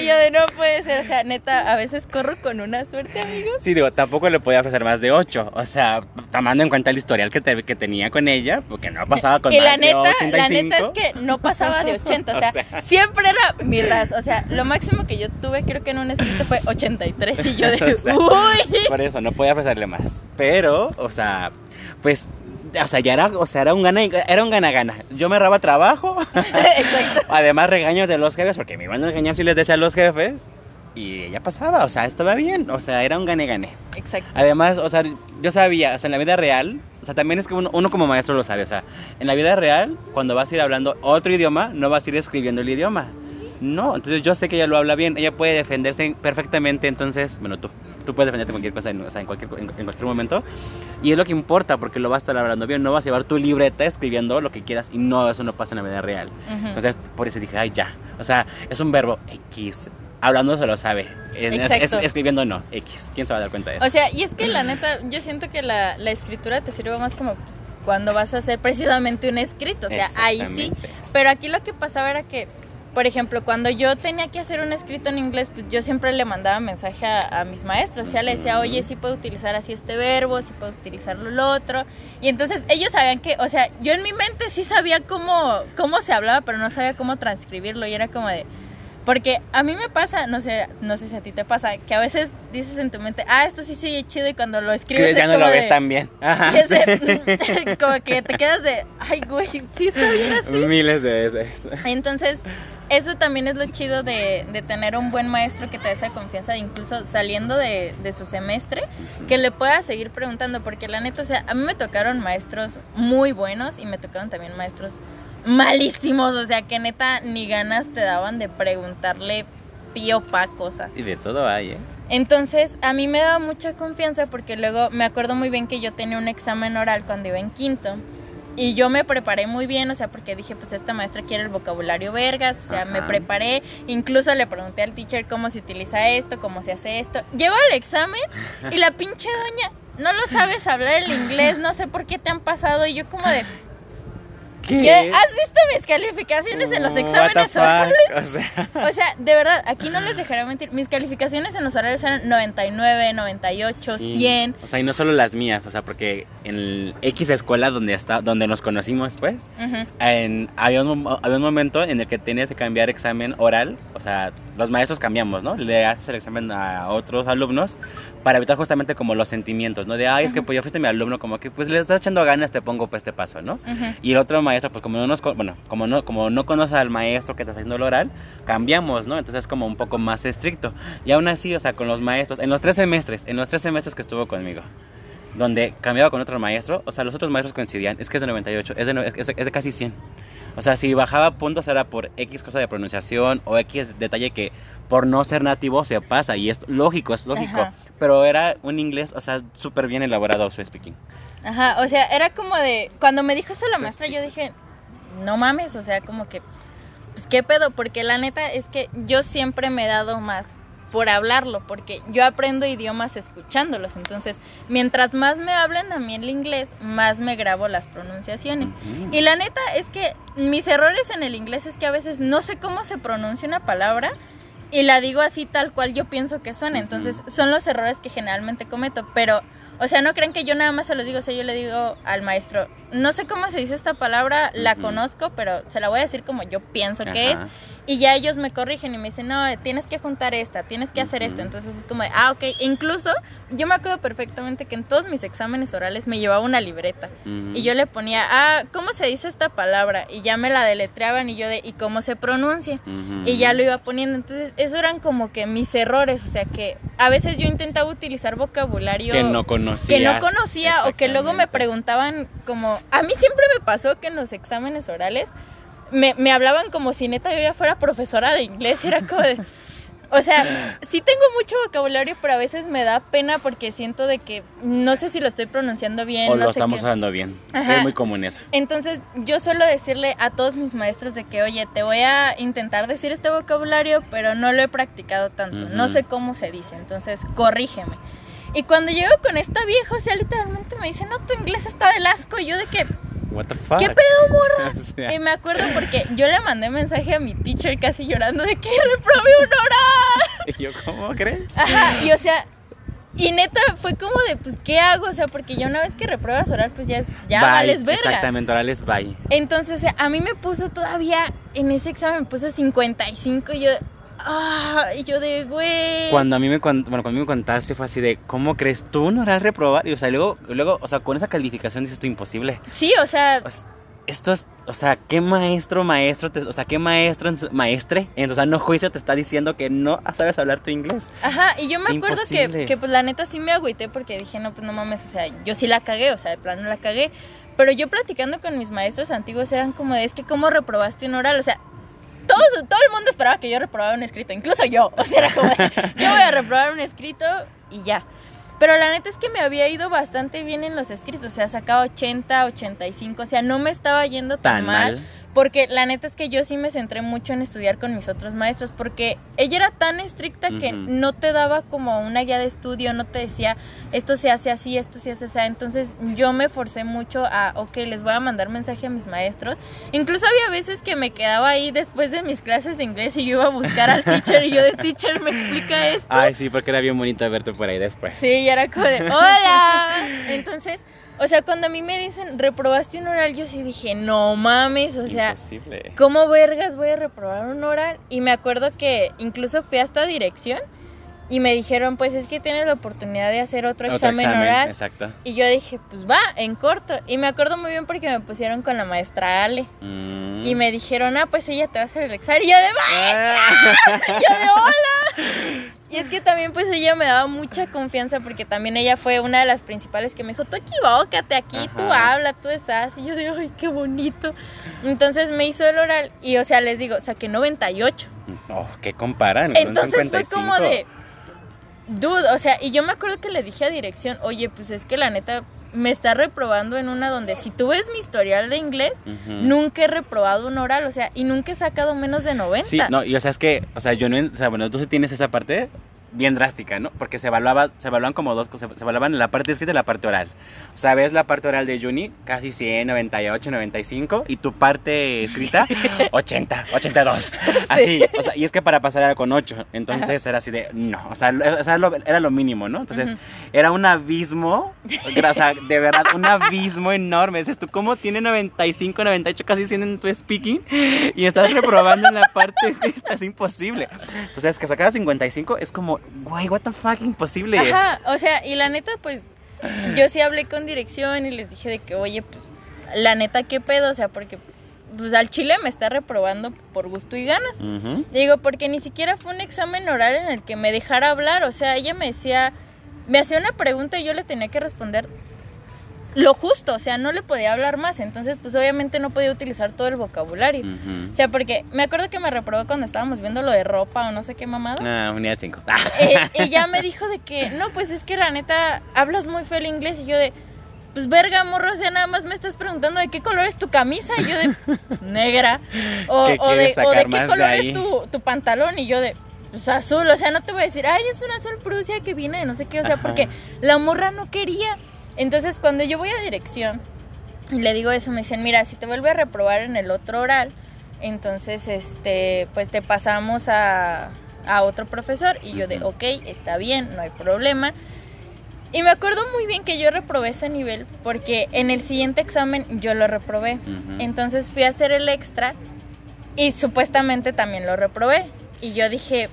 Speaker 1: Y yo de, no puede ser. O sea, neta, a veces corro con una suerte, amigos.
Speaker 2: Sí, digo, tampoco le podía ofrecer más de 8. O sea, tomando en cuenta el historial que, te- que tenía con ella, porque no pasaba con
Speaker 1: y
Speaker 2: más
Speaker 1: la
Speaker 2: de
Speaker 1: neta, la
Speaker 2: 85.
Speaker 1: neta es que no pasaba de 80, o sea,
Speaker 2: O sea.
Speaker 1: siempre era mi ras, o sea, lo máximo que yo tuve creo que en un escrito fue 83 y yo de,
Speaker 2: O sea,
Speaker 1: uy,
Speaker 2: Por eso, no podía ofrecerle más. Pero, o sea, pues, o sea, ya era, o sea, era un gana, era un gana-gana. Yo me raba trabajo,
Speaker 1: exacto,
Speaker 2: además regaños de los jefes, porque me iban a regañar si les decía a los jefes. Y ya pasaba, o sea, estaba bien, o sea, era un gane-gane.
Speaker 1: exacto,
Speaker 2: Además, o sea, yo sabía, o sea, en la vida real, o sea, también es que uno, uno como maestro lo sabe, o sea, en la vida real, cuando vas a ir hablando otro idioma, no vas a ir escribiendo el idioma. No, entonces yo sé que ella lo habla bien, ella puede defenderse perfectamente, entonces, bueno, tú, tú puedes defenderte cualquier cosa, en, o sea, en cualquier, en, en cualquier momento, y es lo que importa, porque lo vas a estar hablando bien, no vas a llevar tu libreta escribiendo lo que quieras, y no, eso no pasa en la vida real. Entonces, por eso dije, ay, ya, o sea, es un verbo X, hablando se lo sabe, Es- es-
Speaker 1: Exacto.
Speaker 2: escribiendo no, X, ¿quién se va a dar cuenta de eso?
Speaker 1: o sea, y es que la neta, yo siento que la, la escritura te sirve más como cuando vas a hacer precisamente un escrito, o sea, ahí sí. Pero aquí lo que pasaba era que, por ejemplo, cuando yo tenía que hacer un escrito en inglés, pues yo siempre le mandaba mensaje a, mis maestros. O sea, le decía, oye, sí puedo utilizar así este verbo, sí puedo utilizarlo lo otro. Y entonces ellos sabían que, o sea, yo en mi mente sí sabía cómo, cómo se hablaba, pero no sabía cómo transcribirlo. Y era como de. Porque a mí me pasa, no sé, no sé si a ti te pasa, que a veces dices en tu mente, ah, esto sí oye chido, y cuando lo escribes. Es
Speaker 2: ya no
Speaker 1: como
Speaker 2: lo ves tan bien. Ajá, sí.
Speaker 1: como que te quedas de, ay, güey, sí está bien así.
Speaker 2: Miles de veces.
Speaker 1: Entonces, eso también es lo chido de, de tener un buen maestro que te dé esa confianza, de incluso saliendo de, de su semestre, que le pueda seguir preguntando, porque la neta, o sea, a mí me tocaron maestros muy buenos y me tocaron también maestros malísimos, o sea, que neta ni ganas te daban de preguntarle pío pa cosa.
Speaker 2: Y de todo hay, ¿eh?
Speaker 1: Entonces, a mí me daba mucha confianza porque luego me acuerdo muy bien que yo tenía un examen oral cuando iba en quinto. Y yo me preparé muy bien, o sea, porque dije, pues esta maestra quiere el vocabulario vergas, o sea, me preparé, incluso le pregunté al teacher cómo se utiliza esto, cómo se hace esto. Llego al examen y la pinche doña, no lo sabes hablar el inglés, no sé por qué te han pasado, y yo como de,
Speaker 2: ¿Qué?
Speaker 1: "Ya, ¿has visto mis calificaciones en los exámenes orales?
Speaker 2: O sea,
Speaker 1: O sea, de verdad, aquí no les dejaré mentir. Mis calificaciones en los horarios eran 99, 98,
Speaker 2: sí.
Speaker 1: 100.
Speaker 2: O sea, y no solo las mías, o sea, porque en el X escuela donde está, donde nos conocimos, pues, en, había, un, había un momento en el que tenías que cambiar examen oral, o sea, los maestros cambiamos, ¿no? Le haces el examen a otros alumnos para evitar justamente como los sentimientos, ¿no? De, ay, es que
Speaker 1: Ujú.
Speaker 2: pues yo fuiste mi alumno, como que pues le estás echando ganas, te pongo pues este paso, ¿no?
Speaker 1: Ujú.
Speaker 2: Y el otro maestro, pues como no nos, bueno, como no, como no conoce al maestro que está haciendo el oral, cambiamos, ¿no? Entonces es como un poco más estricto. Y aún así, o sea, con los maestros, en los tres semestres, en los tres semestres que estuvo conmigo, donde cambiaba con otro maestro, o sea, los otros maestros coincidían, es que es de 98, es de, es, es de casi 100. O sea, si bajaba puntos era por X cosa de pronunciación o X detalle que por no ser nativo se pasa y es lógico, es lógico.
Speaker 1: Ajá.
Speaker 2: Pero era un inglés, o sea, súper bien elaborado su speaking.
Speaker 1: Ajá, o sea, era como de. Cuando me dijo eso la maestra, yo dije, no mames, o sea, como que. Pues qué pedo, porque la neta es que yo siempre me he dado más por hablarlo, porque yo aprendo idiomas escuchándolos. Entonces, mientras más me hablan a mí el inglés, más me grabo las pronunciaciones. Y la neta es que mis errores en el inglés es que a veces no sé cómo se pronuncia una palabra y la digo así tal cual yo pienso que suena. Entonces son los errores que generalmente cometo. Pero, o sea, no crean que yo nada más se los digo. O sea, yo le digo al maestro, no sé cómo se dice esta palabra, la conozco, pero se la voy a decir como yo pienso que es. Y ya ellos me corrigen y me dicen, no, tienes que juntar esta, tienes que hacer esto. Entonces es como, de, ah, ok. Incluso yo me acuerdo perfectamente que en todos mis exámenes orales me llevaba una libreta. Y yo le ponía, ah, ¿cómo se dice esta palabra? Y ya me la deletreaban y yo de, ¿y cómo se pronuncia? Y ya lo iba poniendo. Entonces, eso eran como que mis errores. O sea, que a veces yo intentaba utilizar vocabulario
Speaker 2: que no conocía.
Speaker 1: que no conocía o que luego me preguntaban como... A mí siempre me pasó que en los exámenes orales me, me hablaban como si neta yo ya fuera profesora de inglés. Y era como de... O sea, sí tengo mucho vocabulario, pero a veces me da pena porque siento de que no sé si lo estoy pronunciando bien.
Speaker 2: O
Speaker 1: no
Speaker 2: lo
Speaker 1: sé
Speaker 2: estamos
Speaker 1: qué.
Speaker 2: usando bien.
Speaker 1: Ajá.
Speaker 2: Es muy común eso.
Speaker 1: Entonces yo suelo decirle a todos mis maestros de que, oye, te voy a intentar decir este vocabulario, pero no lo he practicado tanto, no sé cómo se dice, entonces corrígeme. Y cuando llego con esta vieja, o sea, literalmente me dice, no, tu inglés está del asco, y yo de que,
Speaker 2: what the fuck.
Speaker 1: ¿Qué pedo, morra?
Speaker 2: O sea,
Speaker 1: Y me acuerdo porque yo le mandé mensaje a mi teacher casi llorando de que reprobé un oral.
Speaker 2: y yo, ¿cómo crees?
Speaker 1: Ajá, y o sea, y neta fue como de, pues, ¿qué hago? O sea, porque ya una vez que repruebas oral, pues ya, es, ya
Speaker 2: Bye.
Speaker 1: vales verga.
Speaker 2: Exactamente, orales bye.
Speaker 1: Entonces, o sea, a mí me puso todavía, en ese examen me puso 55 y yo, ah, y yo de, güey.
Speaker 2: Cuando a mí me, bueno, cuando a mí me contaste fue así de, ¿cómo crees tú un oral reprobar? Y o sea, luego, luego, o sea, con esa calificación dices esto imposible.
Speaker 1: Sí, o sea,
Speaker 2: O sea, esto es, o sea, ¿qué maestro, maestro, te- o sea, qué maestro, maestre, en su sano juicio te está diciendo que no sabes hablar tu inglés?
Speaker 1: ajá, y yo me acuerdo que, que, pues, la neta sí me agüité porque dije, no, pues, no mames, o sea, yo sí la cagué, o sea, de plano la cagué. Pero yo platicando con mis maestros antiguos eran como de, es que, ¿cómo reprobaste un oral? O sea, todos, todo el mundo esperaba que yo reprobara un escrito, incluso yo. O sea, era como de, yo voy a reprobar un escrito y ya. Pero la neta es que me había ido bastante bien en los escritos, o sea, sacaba 80, 85, o sea, no me estaba yendo tan,
Speaker 2: Tan
Speaker 1: mal,
Speaker 2: mal.
Speaker 1: Porque la neta es que yo sí me centré mucho en estudiar con mis otros maestros, porque ella era tan estricta que no te daba como una guía de estudio, no te decía esto se hace así, esto se hace así. Entonces yo me forcé mucho a, ok, les voy a mandar mensaje a mis maestros. Incluso había veces que me quedaba ahí después de mis clases de inglés y yo iba a buscar al teacher y yo de teacher me explica esto.
Speaker 2: Ay, sí, porque era bien bonito verte por ahí después.
Speaker 1: Sí, y era como de, hola. Entonces, o sea, cuando a mí me dicen, reprobaste un oral, yo sí dije, no mames, o sea,
Speaker 2: Imposible.
Speaker 1: ¿cómo vergas voy a reprobar un oral? Y me acuerdo que incluso fui hasta dirección y me dijeron, pues es que tienes la oportunidad de hacer otro,
Speaker 2: Otro
Speaker 1: examen, oral.
Speaker 2: Exacto.
Speaker 1: Y yo dije, pues va, en corto. Y me acuerdo muy bien porque me pusieron con la maestra Ale.
Speaker 2: Mm.
Speaker 1: Y me dijeron, ah, pues ella te va a hacer el examen. Y yo de.
Speaker 2: Ah.
Speaker 1: yo de hola. Y es que también pues ella me daba mucha confianza porque también ella fue una de las principales que me dijo, tú equivócate aquí, tú habla, tú estás. Y yo de, ay, qué bonito. Entonces me hizo el oral y o sea, les digo, saqué 98.
Speaker 2: Oh, ¿qué comparan?
Speaker 1: Entonces fue
Speaker 2: 55.
Speaker 1: como de, dude, o sea, y yo me acuerdo que le dije a dirección, oye, pues es que la neta me está reprobando en una donde si tú ves mi historial de inglés, nunca he reprobado un oral, o sea, y nunca he sacado menos de 90.
Speaker 2: Sí, no, y o sea, es que, o sea, yo no, o sea, bueno, tú tienes esa parte bien drástica, ¿no? Porque se evaluaba, se evaluaban como dos cosas, se evaluaban la parte escrita y la parte oral. O sea, ves la parte oral de Juni, casi 100, 98, 95, y tu parte escrita, 80, 82. Así, o sea, y es que para pasar era con 8, entonces era así de, no, o sea, era lo mínimo, ¿no? Entonces,
Speaker 1: Ujú.
Speaker 2: era un abismo, o sea, de verdad, un abismo enorme. Dices, ¿tú cómo tiene 95, 98, casi 100 en tu speaking? Y estás reprobando en la parte escrita, es imposible. Entonces, que sacara 55 es como, güey, what the fuck, imposible.
Speaker 1: Ajá, o sea, y la neta, pues, yo sí hablé con dirección y les dije de que, oye, pues, la neta, ¿qué pedo? O sea, porque, pues, al chile me está reprobando por gusto y ganas.
Speaker 2: Ujú.
Speaker 1: Digo, porque ni siquiera fue un examen oral en el que me dejara hablar, o sea, ella me decía, me hacía una pregunta y yo le tenía que responder lo justo, o sea, no le podía hablar más, entonces, pues, obviamente no podía utilizar todo el vocabulario. O sea, porque me acuerdo que me reprobó cuando estábamos viendo lo de ropa o no sé qué mamada.
Speaker 2: Ah, unidad 5.
Speaker 1: Eh, y ya me dijo de que, no, pues es que la neta, hablas muy feo el inglés. Y yo de, pues verga, morro, o sea, nada más me estás preguntando de qué color es tu camisa. Y yo de, negra. O,
Speaker 2: ¿Qué
Speaker 1: o de, o de qué
Speaker 2: de
Speaker 1: color es tu, tu pantalón. Y yo de, pues azul. O sea, no te voy a decir, ay, es un azul Prusia que viene de no sé qué. O sea,
Speaker 2: Ajá.
Speaker 1: porque la morra no quería. Entonces, cuando yo voy a dirección y le digo eso, me dicen, mira, si te vuelve a reprobar en el otro oral, entonces, este, pues te pasamos a, a otro profesor. Y yo de, ok, está bien, no hay problema. Y me acuerdo muy bien que yo reprobé ese nivel porque en el siguiente examen yo lo reprobé. Entonces fui a hacer el extra y supuestamente también lo reprobé. Y yo dije,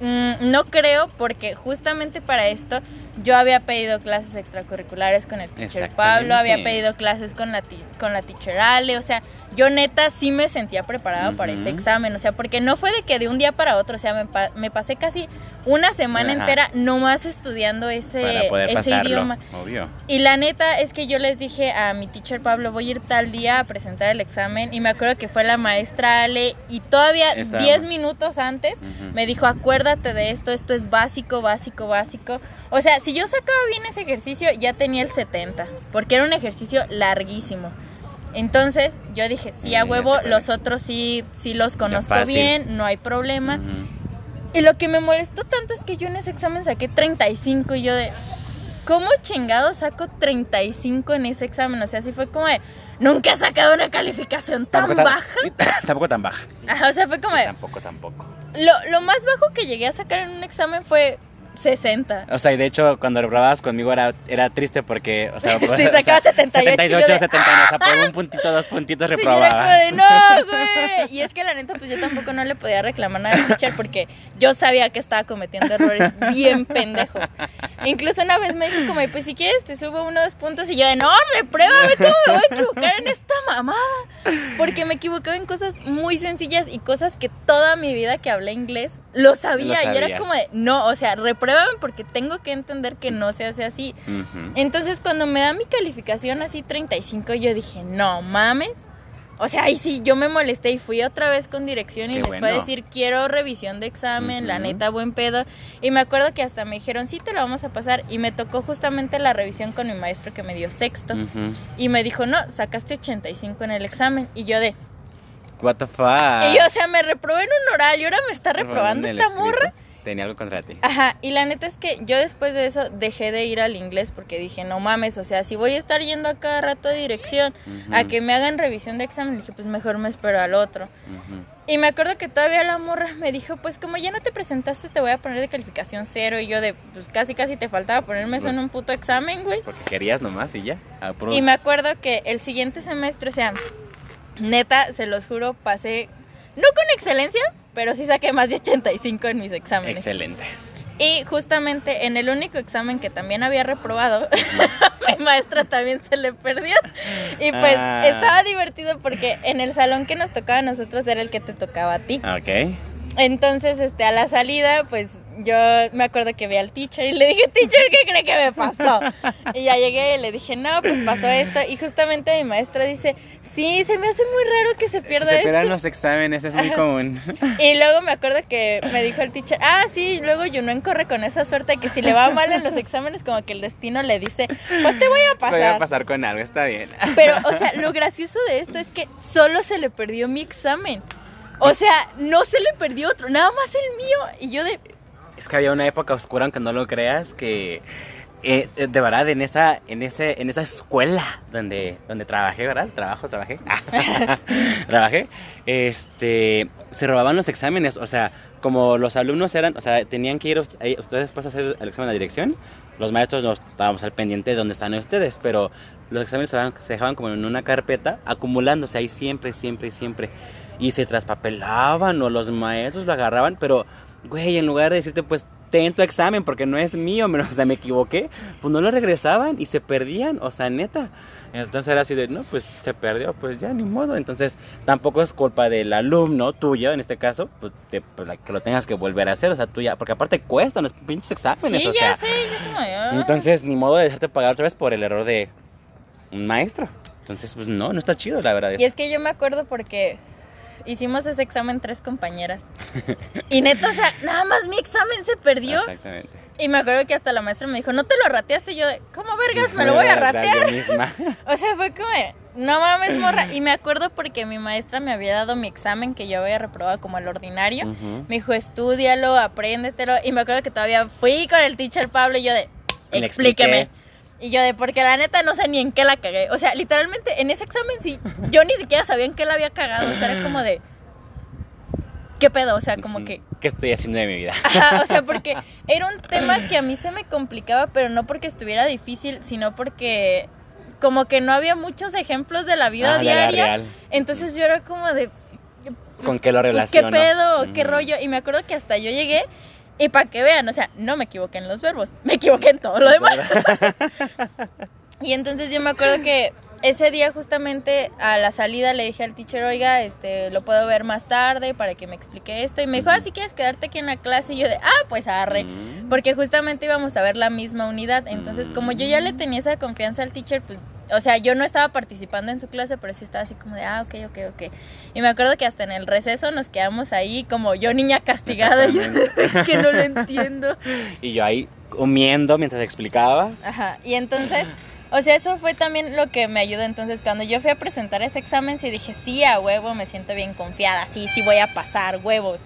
Speaker 1: "Mm, no creo porque justamente para esto yo había pedido clases extracurriculares con el teacher Pablo, había pedido clases con la, con la teacher Ale, o sea, yo neta sí me sentía preparada para ese examen, o sea, porque no fue de que de un día para otro, o sea, me, pa- me pasé casi una semana
Speaker 2: Ajá.
Speaker 1: entera nomás estudiando ese,
Speaker 2: Para poder
Speaker 1: ese
Speaker 2: pasarlo,
Speaker 1: idioma.
Speaker 2: obvio.
Speaker 1: Y la neta es que yo les dije a mi teacher Pablo, voy a ir tal día a presentar el examen. Y me acuerdo que fue la maestra Ale y todavía
Speaker 2: Estábamos.
Speaker 1: 10 minutos antes me dijo, acuérdate de esto, esto es básico, básico, básico. O sea, si yo sacaba bien ese ejercicio, ya tenía el 70, porque era un ejercicio larguísimo. Entonces yo dije, sí,
Speaker 2: Sí,
Speaker 1: a huevo, los otros sí, sí los conozco bien, no hay problema. Y lo que me molestó tanto es que yo en ese examen saqué 35 y yo de... ¿cómo chingado saco 35 en ese examen? O sea, así fue como de, nunca he sacado una calificación tan
Speaker 2: Tampoco tan-
Speaker 1: baja.
Speaker 2: tampoco tan baja.
Speaker 1: Ajá, o sea, fue como
Speaker 2: Sí,
Speaker 1: de,
Speaker 2: tampoco, tampoco.
Speaker 1: lo, lo más bajo que llegué a sacar en un examen fue 60.
Speaker 2: O sea, y de hecho, cuando reprobabas conmigo era, era triste porque, o sea,
Speaker 1: Sí,
Speaker 2: o sea,
Speaker 1: sacaba 78,
Speaker 2: 78,
Speaker 1: yo de-
Speaker 2: 79, o sea, por un puntito, dos puntitos
Speaker 1: Sí, yo era como
Speaker 2: reprobabas.
Speaker 1: de, no, güey. Y es que la neta, pues yo tampoco no le podía reclamar nada al teacher porque yo sabía que estaba cometiendo errores bien pendejos. Incluso una vez me dijo como, pues si quieres te subo unos puntos y yo de, no, repruébame, ¿cómo me voy a equivocar en esta mamada? Porque me equivocaba en cosas muy sencillas y cosas que toda mi vida que hablé inglés lo sabía.
Speaker 2: Lo
Speaker 1: y era como de, no, o sea, repruébame porque tengo que entender que no se hace así. Entonces, cuando me da mi calificación así 35, yo dije, no mames. O sea, ahí sí, yo me molesté y fui otra vez con dirección y
Speaker 2: Qué
Speaker 1: les fue a
Speaker 2: bueno.
Speaker 1: decir, quiero revisión de examen, la neta, buen pedo. Y me acuerdo que hasta me dijeron, sí, te lo vamos a pasar. Y me tocó justamente la revisión con mi maestro que me dio sexto.
Speaker 2: Ujú.
Speaker 1: Y me dijo, no, sacaste 85 en el examen. Y yo de,
Speaker 2: What the fuck.
Speaker 1: y yo, o sea, me reprobé en un oral y ahora me está reprobando esta
Speaker 2: escrito.
Speaker 1: morra.
Speaker 2: Tenía algo contra ti.
Speaker 1: Ajá, y la neta es que yo después de eso dejé de ir al inglés porque dije, no mames, o sea, si voy a estar yendo a cada rato de dirección a que me hagan revisión de examen, dije, pues mejor me espero al otro.
Speaker 2: Ujú.
Speaker 1: Y me acuerdo que todavía la morra me dijo, pues como ya no te presentaste, te voy a poner de calificación cero. Y yo de, pues casi casi te faltaba ponerme eso en
Speaker 2: Pues-
Speaker 1: un puto examen, güey.
Speaker 2: Porque querías nomás y ya.
Speaker 1: Y me acuerdo que el siguiente semestre, o sea, neta, se los juro, pasé, no con excelencia, pero sí saqué más de 85 en mis exámenes.
Speaker 2: Excelente.
Speaker 1: Y justamente en el único examen que también había reprobado, mi maestra también se le perdió. Y pues
Speaker 2: Ah.
Speaker 1: estaba divertido porque en el salón que nos tocaba a nosotros era el que te tocaba a ti.
Speaker 2: Ok.
Speaker 1: Entonces, este, a la salida, pues yo me acuerdo que vi al teacher y le dije, teacher, ¿qué cree que me pasó? Y ya llegué y le dije, no, pues pasó esto. Y justamente mi maestra dice, sí, se me hace muy raro que se pierda
Speaker 2: Se
Speaker 1: esto.
Speaker 2: pierdan los exámenes, es muy común.
Speaker 1: Y luego me acuerdo que me dijo el teacher, ah, sí, luego Junen corre con esa suerte que si le va mal en los exámenes, como que el destino le dice, pues te voy a pasar.
Speaker 2: Voy a pasar con algo, está bien.
Speaker 1: Pero, o sea, lo gracioso de esto es que solo se le perdió mi examen. O sea, no se le perdió otro, nada más el mío. Y yo de,
Speaker 2: Es que había una época oscura, aunque no lo creas, que eh, eh, de verdad en esa, en ese, en esa escuela donde, donde trabajé, ¿verdad? Trabajo, trabajé. trabajé. Este, se robaban los exámenes, o sea, como los alumnos eran, o sea, tenían que ir ustedes después a hacer el examen de dirección. Los maestros no estábamos al pendiente de dónde están ustedes, pero los exámenes se dejaban, se dejaban como en una carpeta, acumulándose ahí siempre, siempre, siempre. Y se traspapelaban o los maestros lo agarraban, pero, güey, en lugar de decirte, pues, ten tu examen porque no es mío, me- o sea, me equivoqué, pues no lo regresaban y se perdían, o sea, neta. Entonces era así de, no, pues se perdió, pues ya ni modo. Entonces tampoco es culpa del alumno tuyo, en este caso, pues, de- pues, que lo tengas que volver a hacer, o sea, tuya, porque aparte cuestan los pinches exámenes,
Speaker 1: sí,
Speaker 2: o
Speaker 1: ya
Speaker 2: sea.
Speaker 1: sé, yo como, ah.
Speaker 2: Entonces, ni modo de dejarte pagar otra vez por el error de un maestro. Entonces, pues no, no está chido, la verdad.
Speaker 1: Y es que yo me acuerdo porque hicimos ese examen tres compañeras. Y neto, o sea, nada más mi examen se perdió.
Speaker 2: Exactamente.
Speaker 1: Y me acuerdo que hasta la maestra me dijo, no te lo rateaste. Y yo ¿cómo vergas me lo voy a ratear?
Speaker 2: Misma.
Speaker 1: O sea, fue como, no mames, morra. Y me acuerdo porque mi maestra me había dado mi examen que yo había reprobado como el ordinario. Me dijo, estúdialo, apréndetelo. Y me acuerdo que todavía fui con el teacher Pablo y yo de, explíqueme. Y yo de, porque la neta no sé ni en qué la cagué. O sea, literalmente en ese examen sí, yo ni siquiera sabía en qué la había cagado. O sea, era como de, ¿qué pedo? O sea, como que,
Speaker 2: ¿Qué estoy haciendo de mi vida?
Speaker 1: Ajá, o sea, porque era un tema que a mí se me complicaba, pero no porque estuviera difícil, sino porque como que no había muchos ejemplos de la vida
Speaker 2: Ah, la
Speaker 1: diaria.
Speaker 2: real.
Speaker 1: Entonces yo era como de,
Speaker 2: ¿Con qué lo
Speaker 1: pues, ¿qué
Speaker 2: relaciono?
Speaker 1: pedo? ¿Qué rollo? Y me acuerdo que hasta yo llegué y para que vean, o sea, no me equivoqué en los verbos, me equivoqué en todo lo demás. Y entonces yo me acuerdo que ese día justamente a la salida le dije al teacher, oiga, este, lo puedo ver más tarde para que me explique esto. Y me dijo, ah, si quieres quedarte aquí en la clase. Y yo de, ah, pues arre.
Speaker 2: Mm.
Speaker 1: Porque justamente íbamos a ver la misma unidad. Entonces, como yo ya le tenía esa confianza al teacher, pues, o sea, yo no estaba participando en su clase, pero sí estaba así como de, ah, ok, ok, ok. Y me acuerdo que hasta en el receso nos quedamos ahí como yo niña castigada. Y yo, es que no lo entiendo.
Speaker 2: Y yo ahí comiendo mientras explicaba.
Speaker 1: Ajá, y entonces, o sea, eso fue también lo que me ayudó. Entonces, cuando yo fui a presentar ese examen, sí dije, sí, a huevo, me siento bien confiada, sí, sí voy a pasar, huevos.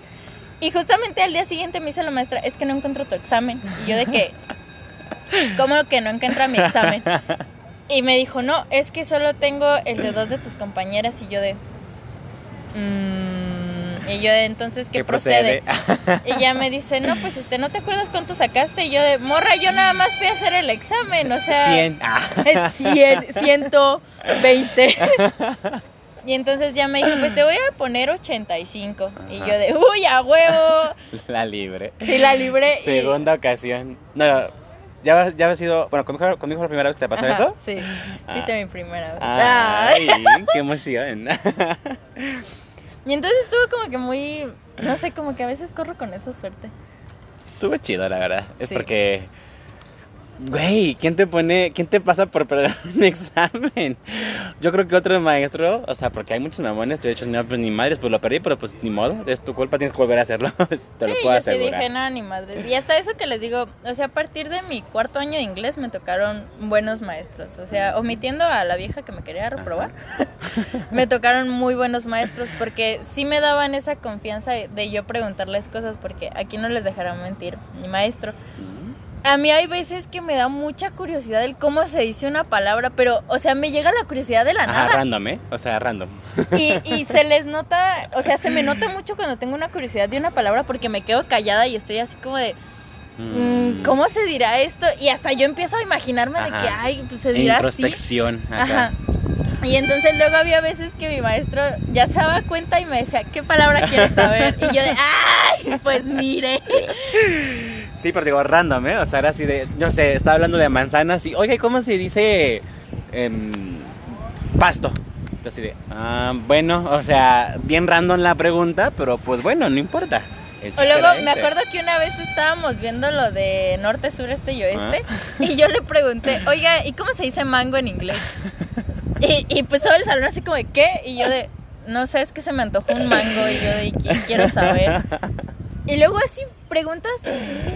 Speaker 1: Y justamente al día siguiente me dice la maestra, es que no encuentro tu examen. Y yo de que, ¿cómo que no encuentra mi examen? Y me dijo, no, es que solo tengo el de dos de tus compañeras y yo de... "Mm", y yo de, entonces, ¿qué, procede? Y ella me dice, no, pues este, ¿no te acuerdas cuánto sacaste? Y yo de, morra, yo nada más fui a hacer el examen, o sea...
Speaker 2: 100. Ah.
Speaker 1: 100, 120. Y entonces ya me dijo, pues te voy a poner 85. Y yo de, uy, a huevo.
Speaker 2: La libre.
Speaker 1: Sí, la libré. y-
Speaker 2: Segunda ocasión. No, ya, ya había sido. Bueno, conmigo, conmigo la primera vez que te pasó
Speaker 1: Ajá,
Speaker 2: eso.
Speaker 1: Sí,
Speaker 2: Ah.
Speaker 1: viste mi primera vez.
Speaker 2: Ay, qué emoción.
Speaker 1: Y entonces estuvo como que muy, no sé, como que a veces corro con esa suerte.
Speaker 2: Estuvo chido, la verdad. Es porque. Güey, ¿quién te pone, quién te pasa por perder un examen? Yo creo que otro maestro, o sea, porque hay muchos mamones, yo he dicho, no, pues ni madres, pues lo perdí, pero pues ni modo, es tu culpa, tienes que volver a hacerlo, te
Speaker 1: sí,
Speaker 2: lo puedo
Speaker 1: yo sí dije, no, ni madre. Y hasta eso que les digo, o sea, a partir de mi cuarto año de inglés me tocaron buenos maestros. O sea, omitiendo a la vieja que me quería reprobar, me tocaron muy buenos maestros porque sí me daban esa confianza de yo preguntarles cosas porque aquí no les dejará mentir mi maestro.
Speaker 2: Mm.
Speaker 1: A mí hay veces que me da mucha curiosidad el cómo se dice una palabra, pero, o sea, me llega la curiosidad de la
Speaker 2: Ajá,
Speaker 1: nada.
Speaker 2: random, ¿eh? O sea, random.
Speaker 1: Y, y se les nota, o sea, se me nota mucho cuando tengo una curiosidad de una palabra porque me quedo callada y estoy así como de, mm, ¿cómo se dirá esto? Y hasta yo empiezo a imaginarme de que, ay, pues se dirá así.
Speaker 2: Introspección. acá.
Speaker 1: Ajá. Y entonces luego había veces que mi maestro ya se daba cuenta y me decía, ¿qué palabra quieres saber? Y yo de, ay, pues mire.
Speaker 2: Sí, pero digo, random, ¿eh? O sea, era así de, no sé, estaba hablando de manzanas y, oiga, ¿y cómo se dice em, pasto? Así de, ah, bueno, o sea, bien random la pregunta, pero pues bueno, no importa.
Speaker 1: O luego me acuerdo que una vez estábamos viendo lo de norte, sur, este y oeste
Speaker 2: Ah.
Speaker 1: y yo le pregunté, oiga, ¿y cómo se dice mango en inglés? Y, y pues todo el salón así como de, ¿qué? Y yo de, no sé, es que se me antojó un mango y yo de, "¿Qui- quiero saber. Y luego así preguntas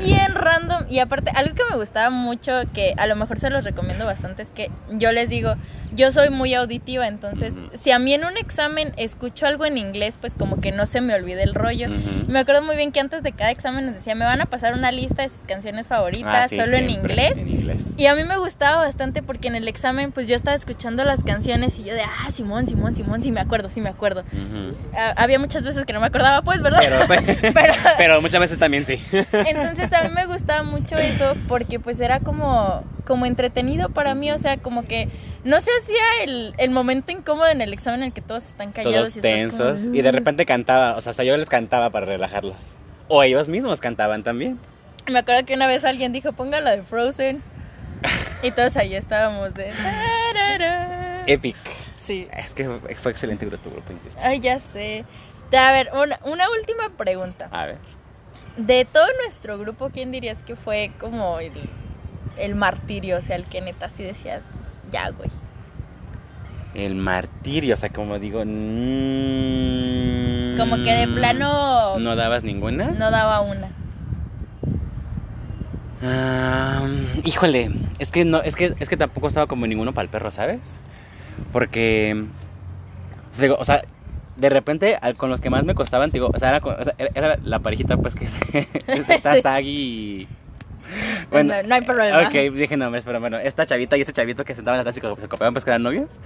Speaker 1: bien random. Y aparte algo que me gustaba mucho que a lo mejor se los recomiendo bastante es que yo les digo, yo soy muy auditiva, entonces si a mí en un examen escucho algo en inglés, pues como que no se me olvide el rollo.
Speaker 2: Ujú.
Speaker 1: Me acuerdo muy bien que antes de cada examen nos decía, me van a pasar una lista de sus canciones favoritas,
Speaker 2: Ah, sí,
Speaker 1: solo en inglés.
Speaker 2: En inglés.
Speaker 1: Y a mí me gustaba bastante porque en el examen pues yo estaba escuchando las canciones y yo de, ah, Simón, Simón, Simón, sí me acuerdo, sí me acuerdo. Ah, había muchas veces que no me acordaba, pues, ¿verdad?
Speaker 2: Pero,
Speaker 1: Pero-
Speaker 2: pero muchas veces también sí.
Speaker 1: Entonces a mí me gustaba mucho eso porque pues era como, como entretenido para mí, o sea, como que no se hacía el, el momento incómodo en el examen en el que todos están callados
Speaker 2: Todos
Speaker 1: y como,
Speaker 2: tensos. Y de repente cantaba, o sea, hasta yo les cantaba para relajarlos. O ellos mismos cantaban también.
Speaker 1: Me acuerdo que una vez alguien dijo, ponga la de Frozen. Y todos ahí estábamos de...
Speaker 2: Epic.
Speaker 1: Sí.
Speaker 2: Es que fue, fue excelente tu grupo, insisto.
Speaker 1: Ay, ya sé. A ver, una, una última pregunta.
Speaker 2: A ver.
Speaker 1: De todo nuestro grupo, ¿quién dirías que fue como el, el martirio? O sea, el que neta así decías, ya, güey.
Speaker 2: El martirio, o sea, como digo. mm,
Speaker 1: Como que de plano
Speaker 2: ¿No dabas ninguna?
Speaker 1: no daba una.
Speaker 2: Ah, híjole, es que no, es que, es que tampoco estaba como ninguno para el perro, ¿sabes? Porque, o sea, digo, o sea, de repente al- con los que más me costaban, digo, o sea, era, o sea, era- era la parejita pues que está
Speaker 1: Sí.
Speaker 2: Sagi y... Bueno,
Speaker 1: no, no hay problema.
Speaker 2: Ok, dije nombres, pero bueno, esta chavita y este chavito que sentaban atrás y se copiaban pues que eran novios.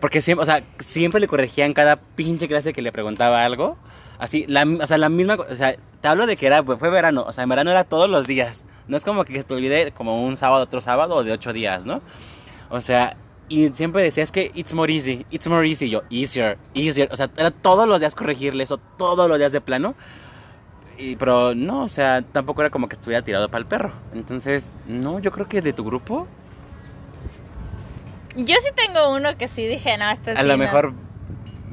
Speaker 2: Porque siempre, o sea, siempre le corregían cada pinche clase que le preguntaba algo. Así, la, o sea, la misma, o sea, te hablo de que era, fue verano, o sea, en verano era todos los días. No es como que se te olvide como un sábado, otro sábado o de ocho días, ¿no? O sea, y siempre decía, es que it's more easy, it's more easy, yo, easier, easier. O sea, era todos los días corregirle eso, todos los días de plano. Y, pero no, o sea, tampoco era como que estuviera tirado para el perro. Entonces, no, yo creo que de tu grupo,
Speaker 1: Yo sí tengo uno que sí dije, no, este
Speaker 2: a
Speaker 1: sí
Speaker 2: lo
Speaker 1: no".
Speaker 2: mejor,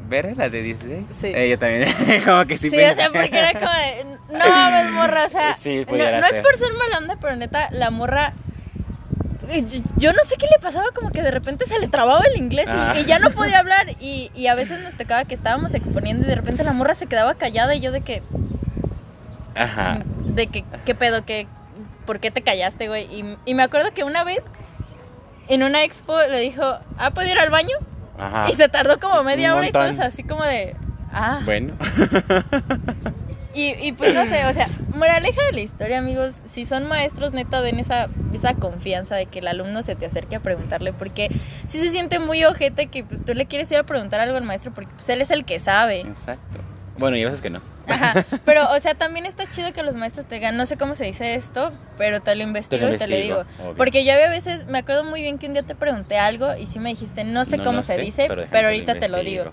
Speaker 2: ¿ver la de 16?
Speaker 1: Sí.
Speaker 2: Eh, yo también, como que sí
Speaker 1: Sí, o sea, porque era como de, no mames, morra, o sea,
Speaker 2: Sí,
Speaker 1: no, no es por ser mala onda, pero neta, la morra, yo- yo no sé qué le pasaba, como que de repente se le trababa el inglés y,
Speaker 2: Ah.
Speaker 1: y ya no podía hablar y, y a veces nos tocaba que estábamos exponiendo y de repente la morra se quedaba callada y yo de que,
Speaker 2: Ajá.
Speaker 1: de que, ¿qué pedo? que ¿Por qué te callaste, güey? Y, y me acuerdo que una vez en una expo le dijo, ¿ah, puedo ir al baño?
Speaker 2: Ajá.
Speaker 1: Y se tardó como media
Speaker 2: Un
Speaker 1: hora y todos así como de, ah.
Speaker 2: Bueno.
Speaker 1: Y, y pues no sé, o sea, moraleja de la historia, amigos, si son maestros, neta, den esa, esa confianza de que el alumno se te acerque a preguntarle, porque si se siente muy ojete que pues tú le quieres ir a preguntar algo al maestro porque pues él es el que sabe.
Speaker 2: Exacto. Bueno, y a veces que no.
Speaker 1: Ajá, pero o sea, también está chido que los maestros te digan, no sé cómo se dice esto, pero te lo investigo y te lo digo.
Speaker 2: obvio.
Speaker 1: Porque yo había veces, me acuerdo muy bien que un día te pregunté algo y sí me dijiste, no sé
Speaker 2: No
Speaker 1: cómo se
Speaker 2: sé,
Speaker 1: dice, pero, ahorita te lo digo.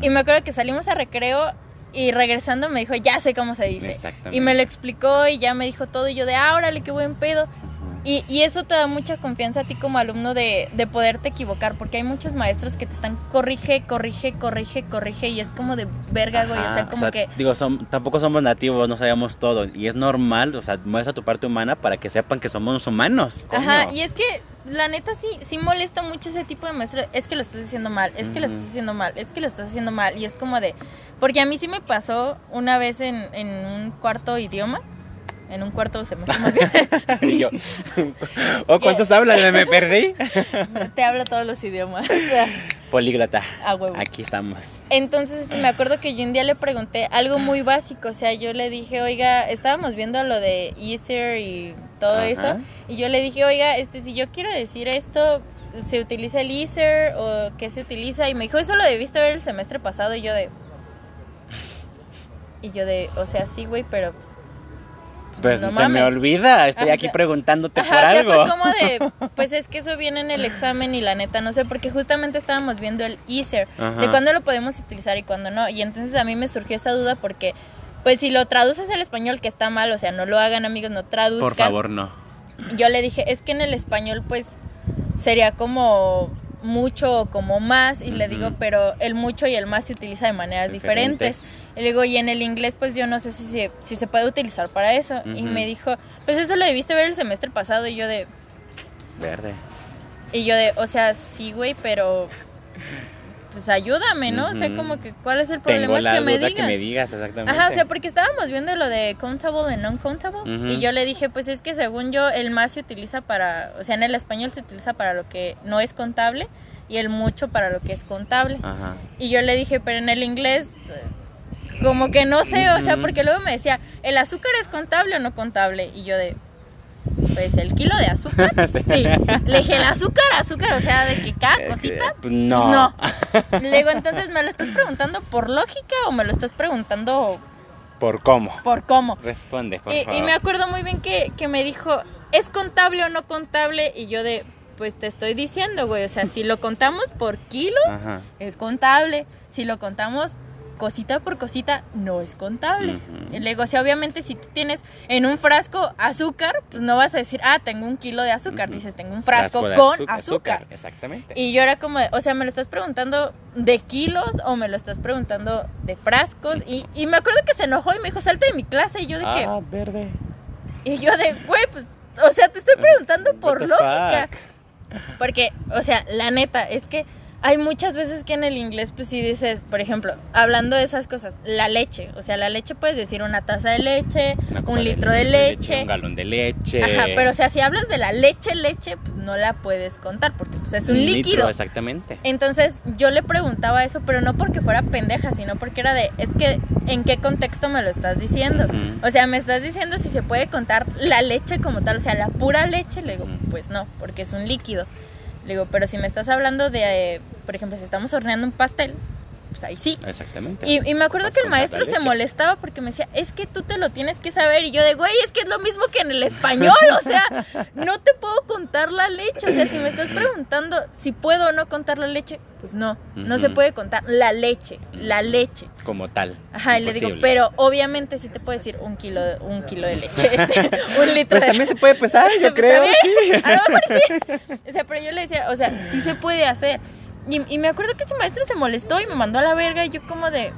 Speaker 1: Y me acuerdo que salimos a recreo y regresando me dijo, ya sé cómo se dice.
Speaker 2: Exactamente.
Speaker 1: Y me lo explicó y ya me dijo todo y yo de, ah, órale, qué buen pedo. Y, y eso te da mucha confianza a ti como alumno de, de poderte equivocar, porque hay muchos maestros que te están corrige, corrige, corrige, corrige, y es como de verga, güey, o sea, como que...
Speaker 2: Digo, son, tampoco somos nativos, no sabemos todo. Y es normal, o sea, muestra tu parte humana para que sepan que somos humanos. coño.
Speaker 1: Ajá, y es que la neta sí, sí molesta mucho ese tipo de maestro, es que lo estás haciendo mal, es que lo estás haciendo mal, es que lo estás haciendo mal, y es como de... Porque a mí sí me pasó una vez en, en un cuarto idioma, en un cuarto semestre más bien,
Speaker 2: Y yo, ¿o cuántos hablan? ¿Me perdí?
Speaker 1: te hablo todos los idiomas,
Speaker 2: Políglota.
Speaker 1: a huevo.
Speaker 2: Aquí estamos.
Speaker 1: Entonces me acuerdo que yo un día le pregunté algo muy básico, o sea, yo le dije, oiga, estábamos viendo lo de Easter y todo
Speaker 2: Ajá.
Speaker 1: eso, y yo le dije, oiga, este, si yo quiero decir esto, ¿se utiliza el Easter o qué se utiliza? Y me dijo, eso lo debiste ver el semestre pasado, y yo de... Y yo de, o sea, sí, güey, pero...
Speaker 2: Pues
Speaker 1: no
Speaker 2: se me olvida, estoy
Speaker 1: Ajá,
Speaker 2: aquí preguntándote
Speaker 1: Ajá,
Speaker 2: por
Speaker 1: o sea,
Speaker 2: algo.
Speaker 1: fue como de, pues es que eso viene en el examen y la neta no sé, porque justamente estábamos viendo el
Speaker 2: Ajá.
Speaker 1: de cuándo lo podemos utilizar y cuándo no. Y entonces a mí me surgió esa duda porque, pues si lo traduces al español, que está mal, o sea, no lo hagan amigos, no traduzcan.
Speaker 2: Por favor, no.
Speaker 1: Yo le dije, es que en el español pues sería como mucho o como más y le digo, pero el mucho y el más se utiliza de maneras diferentes. Y le digo, y en el inglés pues yo no sé si se, si se puede utilizar para eso. Y me dijo, pues eso lo debiste ver el semestre pasado y yo de,
Speaker 2: Verde.
Speaker 1: y yo de, o sea, sí, güey, pero pues ayúdame, ¿no? O sea, como que, ¿cuál es el
Speaker 2: Tengo
Speaker 1: problema
Speaker 2: la
Speaker 1: que me
Speaker 2: duda
Speaker 1: digas?
Speaker 2: que me digas, exactamente.
Speaker 1: Ajá, o sea, porque estábamos viendo lo de countable y non-countable y yo le dije, pues es que según yo el más se utiliza para, o sea, en el español se utiliza para lo que no es contable y el mucho para lo que es contable.
Speaker 2: Ajá.
Speaker 1: Y yo le dije, pero en el inglés como que no sé, o sea, porque luego me decía, ¿el azúcar es contable o no contable? Y yo de, pues el kilo de azúcar, sí. Le dije, el azúcar, azúcar, o sea, de que cada
Speaker 2: Eh,
Speaker 1: cosita.
Speaker 2: pues, no.
Speaker 1: No. Le digo, entonces, ¿me lo estás preguntando por lógica o me lo estás preguntando
Speaker 2: ¿Por cómo?
Speaker 1: por cómo?
Speaker 2: Responde, por
Speaker 1: Y,
Speaker 2: favor.
Speaker 1: y me acuerdo muy bien que, que me dijo, ¿es contable o no contable? Y yo de, pues te estoy diciendo, güey, o sea, si lo contamos por kilos,
Speaker 2: Ajá.
Speaker 1: es contable. Si lo contamos cosita por cosita, no es contable. Le digo, o sea, obviamente si tú tienes en un frasco azúcar, pues no vas a decir, ah, tengo un kilo de azúcar.
Speaker 2: Ujú.
Speaker 1: Dices, tengo un frasco con azúcar.
Speaker 2: Exactamente.
Speaker 1: Y yo era como, de, o sea, ¿me lo estás preguntando de kilos o me lo estás preguntando de frascos? Y, y me acuerdo que se enojó y me dijo, salte de mi clase. Y yo de que,
Speaker 2: ah, verde.
Speaker 1: y yo de, güey, pues, o sea, te estoy preguntando por lógica.
Speaker 2: fuck?
Speaker 1: Porque, o sea, la neta, es que hay muchas veces que en el inglés, pues si dices, por ejemplo, hablando de esas cosas, la leche, o sea, la leche puedes decir una taza de leche, un litro de leche.
Speaker 2: Un galón de leche.
Speaker 1: Ajá, pero o sea, si hablas de la leche, leche, pues no la puedes contar porque pues es un
Speaker 2: litro,
Speaker 1: líquido.
Speaker 2: exactamente.
Speaker 1: Entonces yo le preguntaba eso, pero no porque fuera pendeja, sino porque era de, es que, ¿en qué contexto me lo estás diciendo? O sea, me estás diciendo si se puede contar la leche como tal, o sea, la pura leche, le digo, pues no, porque es un líquido. Le digo, pero si me estás hablando de, eh, por ejemplo, si estamos horneando un pastel, pues ahí sí.
Speaker 2: Exactamente.
Speaker 1: Y, y me acuerdo que el maestro se molestaba porque me decía, es que tú te lo tienes que saber. Y yo de, güey, es que es lo mismo que en el español. O sea, no te puedo contar la leche. O sea, si me estás preguntando si puedo o no contar la leche, pues no, no se puede contar la leche, la leche.
Speaker 2: Como tal.
Speaker 1: Ajá, y le digo, pero obviamente sí te puedo decir un kilo de, un kilo de leche, este, un litro
Speaker 2: Pues
Speaker 1: de
Speaker 2: también se puede pesar, yo
Speaker 1: Pues
Speaker 2: creo. sí.
Speaker 1: A lo mejor sí. O sea, pero yo le decía, o sea, sí se puede hacer. Y, y me acuerdo que ese maestro se molestó y me mandó a la verga y yo como de,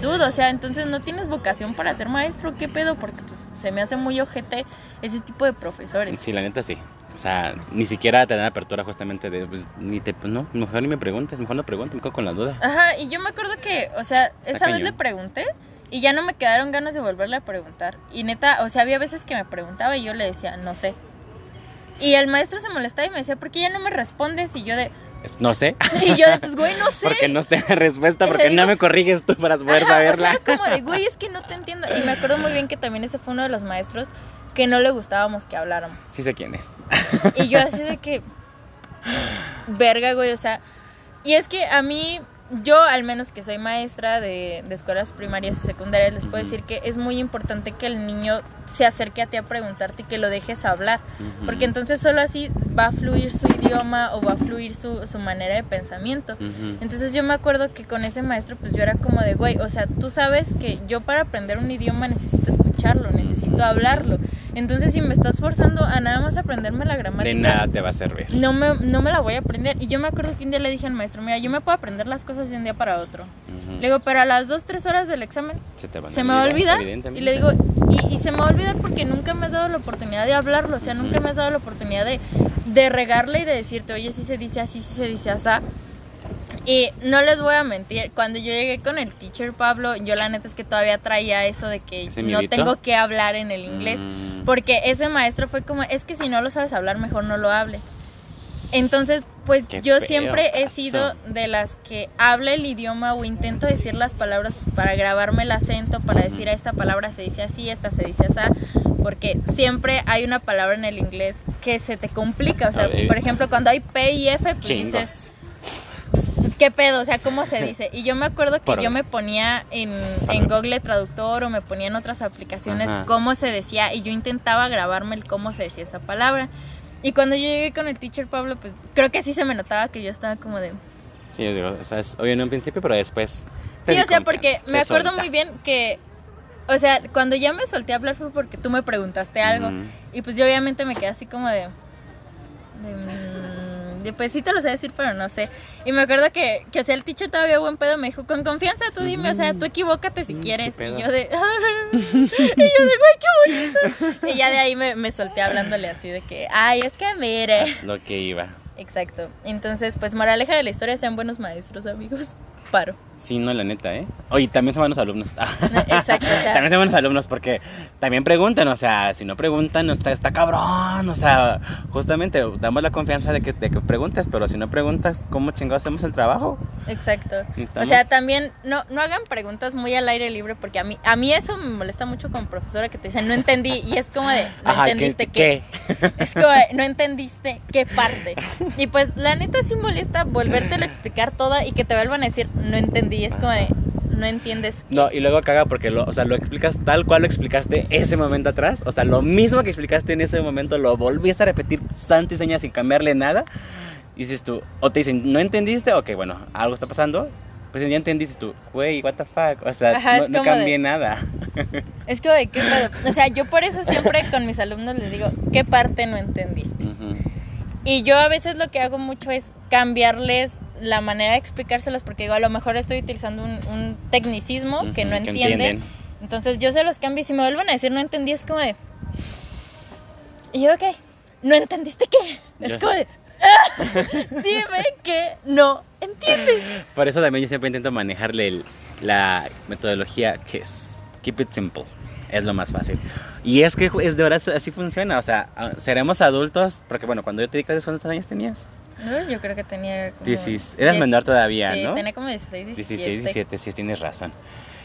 Speaker 1: dudo, o sea, entonces no tienes vocación para ser maestro, ¿qué pedo? Porque pues se me hace muy ojete ese tipo de profesores.
Speaker 2: Sí, la neta sí. O sea, ni siquiera te dan apertura justamente de, pues, ni te, pues no, mejor ni me preguntes, mejor no preguntes, me quedo con la duda.
Speaker 1: Ajá, y yo me acuerdo que, o sea, esa vez le pregunté y ya no me quedaron ganas de volverle a preguntar. Y neta, o sea, había veces que me preguntaba y yo le decía, no sé. Y el maestro se molestaba y me decía, ¿por qué ya no me respondes? Y yo de,
Speaker 2: no sé.
Speaker 1: Y yo de, pues, güey, no sé.
Speaker 2: Porque no sé la respuesta, porque no me corriges tú para poder
Speaker 1: Ajá,
Speaker 2: saberla.
Speaker 1: O sea, como de, güey, es que no te entiendo. Y me acuerdo muy bien que también ese fue uno de los maestros que no le gustábamos que habláramos.
Speaker 2: Sí sé quién es.
Speaker 1: Y yo así de que, verga, güey, o sea, y es que a mí, yo al menos que soy maestra de, de escuelas primarias y secundarias, les puedo decir que es muy importante que el niño se acerque a ti a preguntarte y que lo dejes hablar, porque entonces solo así va a fluir su idioma o va a fluir su, su manera de pensamiento. Entonces yo me acuerdo que con ese maestro pues yo era como de, güey, o sea, tú sabes que yo para aprender un idioma necesito escucharlo, necesito hablarlo. Entonces si me estás forzando a nada más aprenderme la gramática,
Speaker 2: De nada te va a servir.
Speaker 1: no me, no me la voy a aprender. Y yo me acuerdo que un día le dije al maestro, mira, yo me puedo aprender las cosas de un día para otro.
Speaker 2: Ujú.
Speaker 1: Le digo, pero a las dos, tres horas del examen
Speaker 2: se te van a
Speaker 1: se me va a olvidar. Y le digo, y, y se me va a olvidar porque nunca me has dado la oportunidad de hablarlo. O sea, nunca me has dado la oportunidad de, de regarle y de decirte, oye, si se dice así, si se dice así. Y no les voy a mentir, cuando yo llegué con el teacher Pablo, yo la neta es que todavía traía eso de que
Speaker 2: ¿Ese
Speaker 1: no tengo que hablar en el inglés.
Speaker 2: Mm.
Speaker 1: Porque ese maestro fue como, es que si no lo sabes hablar, mejor no lo hables. Entonces, pues
Speaker 2: Qué
Speaker 1: yo siempre he sido de las que habla el idioma o intento decir las palabras para grabarme el acento, para decir a esta palabra se dice así, esta se dice así, porque siempre hay una palabra en el inglés que se te complica. O sea, por ejemplo, cuando hay P y F, pues
Speaker 2: Chingos.
Speaker 1: dices, qué pedo, o sea, ¿cómo se dice? Y yo me acuerdo que yo me ponía en, Google Traductor o me ponía en otras aplicaciones
Speaker 2: Ajá.
Speaker 1: cómo se decía y yo intentaba grabarme el cómo se decía esa palabra. Y cuando yo llegué con el teacher Pablo, pues creo que sí se me notaba que yo estaba como de...
Speaker 2: Sí, yo digo, o sea, es obvio en un principio, pero después.
Speaker 1: Sí, o sea, porque me acuerdo muy bien que... O sea, cuando ya me solté a hablar fue porque tú me preguntaste algo. Y pues yo obviamente me quedé así como de, pues sí te lo sé decir, pero no sé. Y me acuerdo que, que o sea, el teacher todavía buen pedo me dijo, con confianza tú dime, o sea, tú equivócate si quieres.
Speaker 2: sí,
Speaker 1: y yo de... y yo de, güey, qué bonito. y ya de ahí me, me solté hablándole así de que, ay, es que mire.
Speaker 2: Lo que iba.
Speaker 1: Exacto. Entonces, pues moraleja de la historia, sean buenos maestros, amigos. Paro.
Speaker 2: Sí, no, la neta, ¿eh? Oye, también son buenos alumnos.
Speaker 1: Exacto, o sea-
Speaker 2: también son buenos alumnos porque también preguntan, o sea, si no preguntan, está, está cabrón, o sea, justamente damos la confianza de que, de que preguntes, pero si no preguntas, ¿cómo chingados hacemos el trabajo?
Speaker 1: Exacto. O sea, también no, no hagan preguntas muy al aire libre porque a mí, a mí eso me molesta mucho como profesora que te dicen no entendí y es como de no
Speaker 2: Ajá, ¿qué-
Speaker 1: entendiste qué. Es como de no entendiste qué parte. Y pues la neta sí molesta volvértelo a explicar toda y que te vuelvan a decir no entendí. Es como de no entiendes.
Speaker 2: No, y luego caga porque lo, o sea, lo explicas tal cual lo explicaste ese momento atrás. O sea, lo mismo que explicaste en ese momento lo volviste a repetir santo y seña sin cambiarle nada. Y dices tú, o te dicen, ¿no entendiste? Ok, bueno, algo está pasando. Pues ya entendiste tú, güey, what the fuck. O sea,
Speaker 1: Ajá,
Speaker 2: no, no
Speaker 1: de-
Speaker 2: cambié nada.
Speaker 1: Es como de qué pedo. O sea, yo por eso siempre con mis alumnos les digo qué parte no entendiste. Y yo a veces lo que hago mucho es cambiarles la manera de explicárselos porque digo, a lo mejor estoy utilizando un, un tecnicismo que no entienden. Entonces yo se los cambio y si me vuelven a decir no entendí es como de... Y yo, ok, ¿no entendiste qué? Es
Speaker 2: Yo
Speaker 1: como de... "Ah, dime que no entiendes.
Speaker 2: Por eso también yo siempre intento manejarle el- la metodología que es keep it simple. Es lo más fácil. Y es que es de verdad así funciona. O sea, ah, seremos adultos. Porque bueno, cuando yo te di clases, ¿cuántos años tenías?
Speaker 1: No, yo creo que tenía como...
Speaker 2: 16. Eras
Speaker 1: diez-
Speaker 2: menor todavía,
Speaker 1: sí,
Speaker 2: ¿no?
Speaker 1: tenía como 16, 17.
Speaker 2: 16, 17, sí, tienes razón.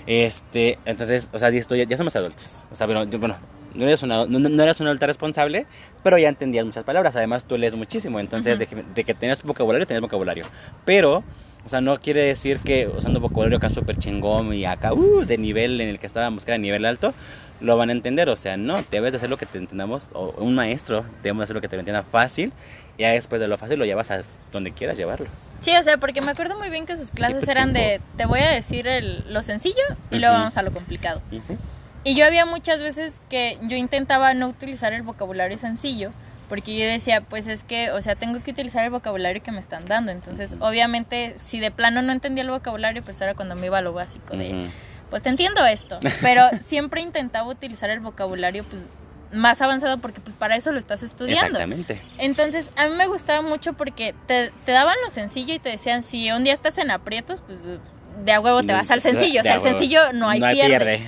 Speaker 2: Este, entonces, o sea, esto ya, ya somos adultos. O sea, pero, bueno, no eres, una, no, no eres un adulto responsable, pero ya entendías muchas palabras. Además, tú lees muchísimo. Entonces,
Speaker 1: Ujú.
Speaker 2: de, que, de que tenías vocabulario, tenías vocabulario. Pero, o sea, no quiere decir que usando vocabulario acá súper chingón y acá, uh, de nivel en el que estábamos, que era nivel alto, lo van a entender. O sea, no, debes de hacer lo que te entendamos, o un maestro, debemos hacer lo que te lo entienda fácil. Y ya después de lo fácil lo llevas a donde quieras llevarlo.
Speaker 1: Sí, o sea, porque me acuerdo muy bien que sus clases eran de, te voy a decir el- lo sencillo y luego vamos a lo complicado.
Speaker 2: ¿Y sí?
Speaker 1: Y yo había muchas veces que yo intentaba no utilizar el vocabulario sencillo, porque yo decía, pues es que, o sea, tengo que utilizar el vocabulario que me están dando. Entonces, obviamente, si de plano no entendía el vocabulario, pues era cuando me iba a lo básico de,
Speaker 2: Ujú.
Speaker 1: Pues te entiendo esto, pero siempre intentaba utilizar el vocabulario pues más avanzado porque pues para eso lo estás estudiando.
Speaker 2: Exactamente.
Speaker 1: Entonces, a mí me gustaba mucho porque te, te daban lo sencillo y te decían, si un día estás en aprietos, pues de a huevo te vas al
Speaker 2: De-
Speaker 1: sencillo. O sea, el sencillo no hay, pierde.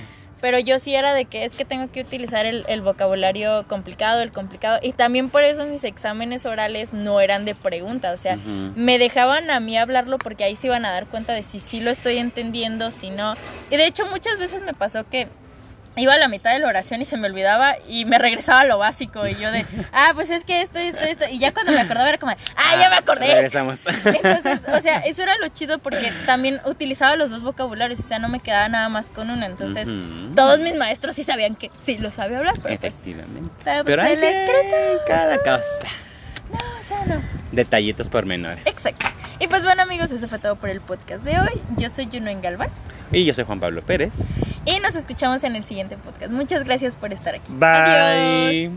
Speaker 1: Pero yo sí era de que es que tengo que utilizar el, el vocabulario complicado, el complicado, y también por eso mis exámenes orales no eran de pregunta, o sea, me dejaban a mí hablarlo porque ahí se iban a dar cuenta de si sí lo estoy entendiendo, si no. Y de hecho muchas veces me pasó que iba a la mitad de la oración y se me olvidaba y me regresaba a lo básico y yo de, ah, pues es que esto, esto, esto. Y ya cuando me acordaba era como, ah, ya me acordé.
Speaker 2: Regresamos.
Speaker 1: Entonces, o sea, eso era lo chido porque también utilizaba los dos vocabularios, o sea, no me quedaba nada más con uno. Entonces, todos mis maestros sí sabían que sí lo sabía hablar, pero pues,
Speaker 2: Efectivamente.
Speaker 1: pero, pues,
Speaker 2: Pero hay
Speaker 1: el escrito,
Speaker 2: cada cosa.
Speaker 1: no, o sea, no.
Speaker 2: Detallitos pormenores.
Speaker 1: Exacto. Y pues bueno amigos, eso fue todo por el podcast de hoy. Yo soy Juno en Galván
Speaker 2: Y yo soy Juan Pablo Pérez.
Speaker 1: y nos escuchamos en el siguiente podcast. Muchas gracias por estar aquí.
Speaker 2: Bye.
Speaker 1: Adiós.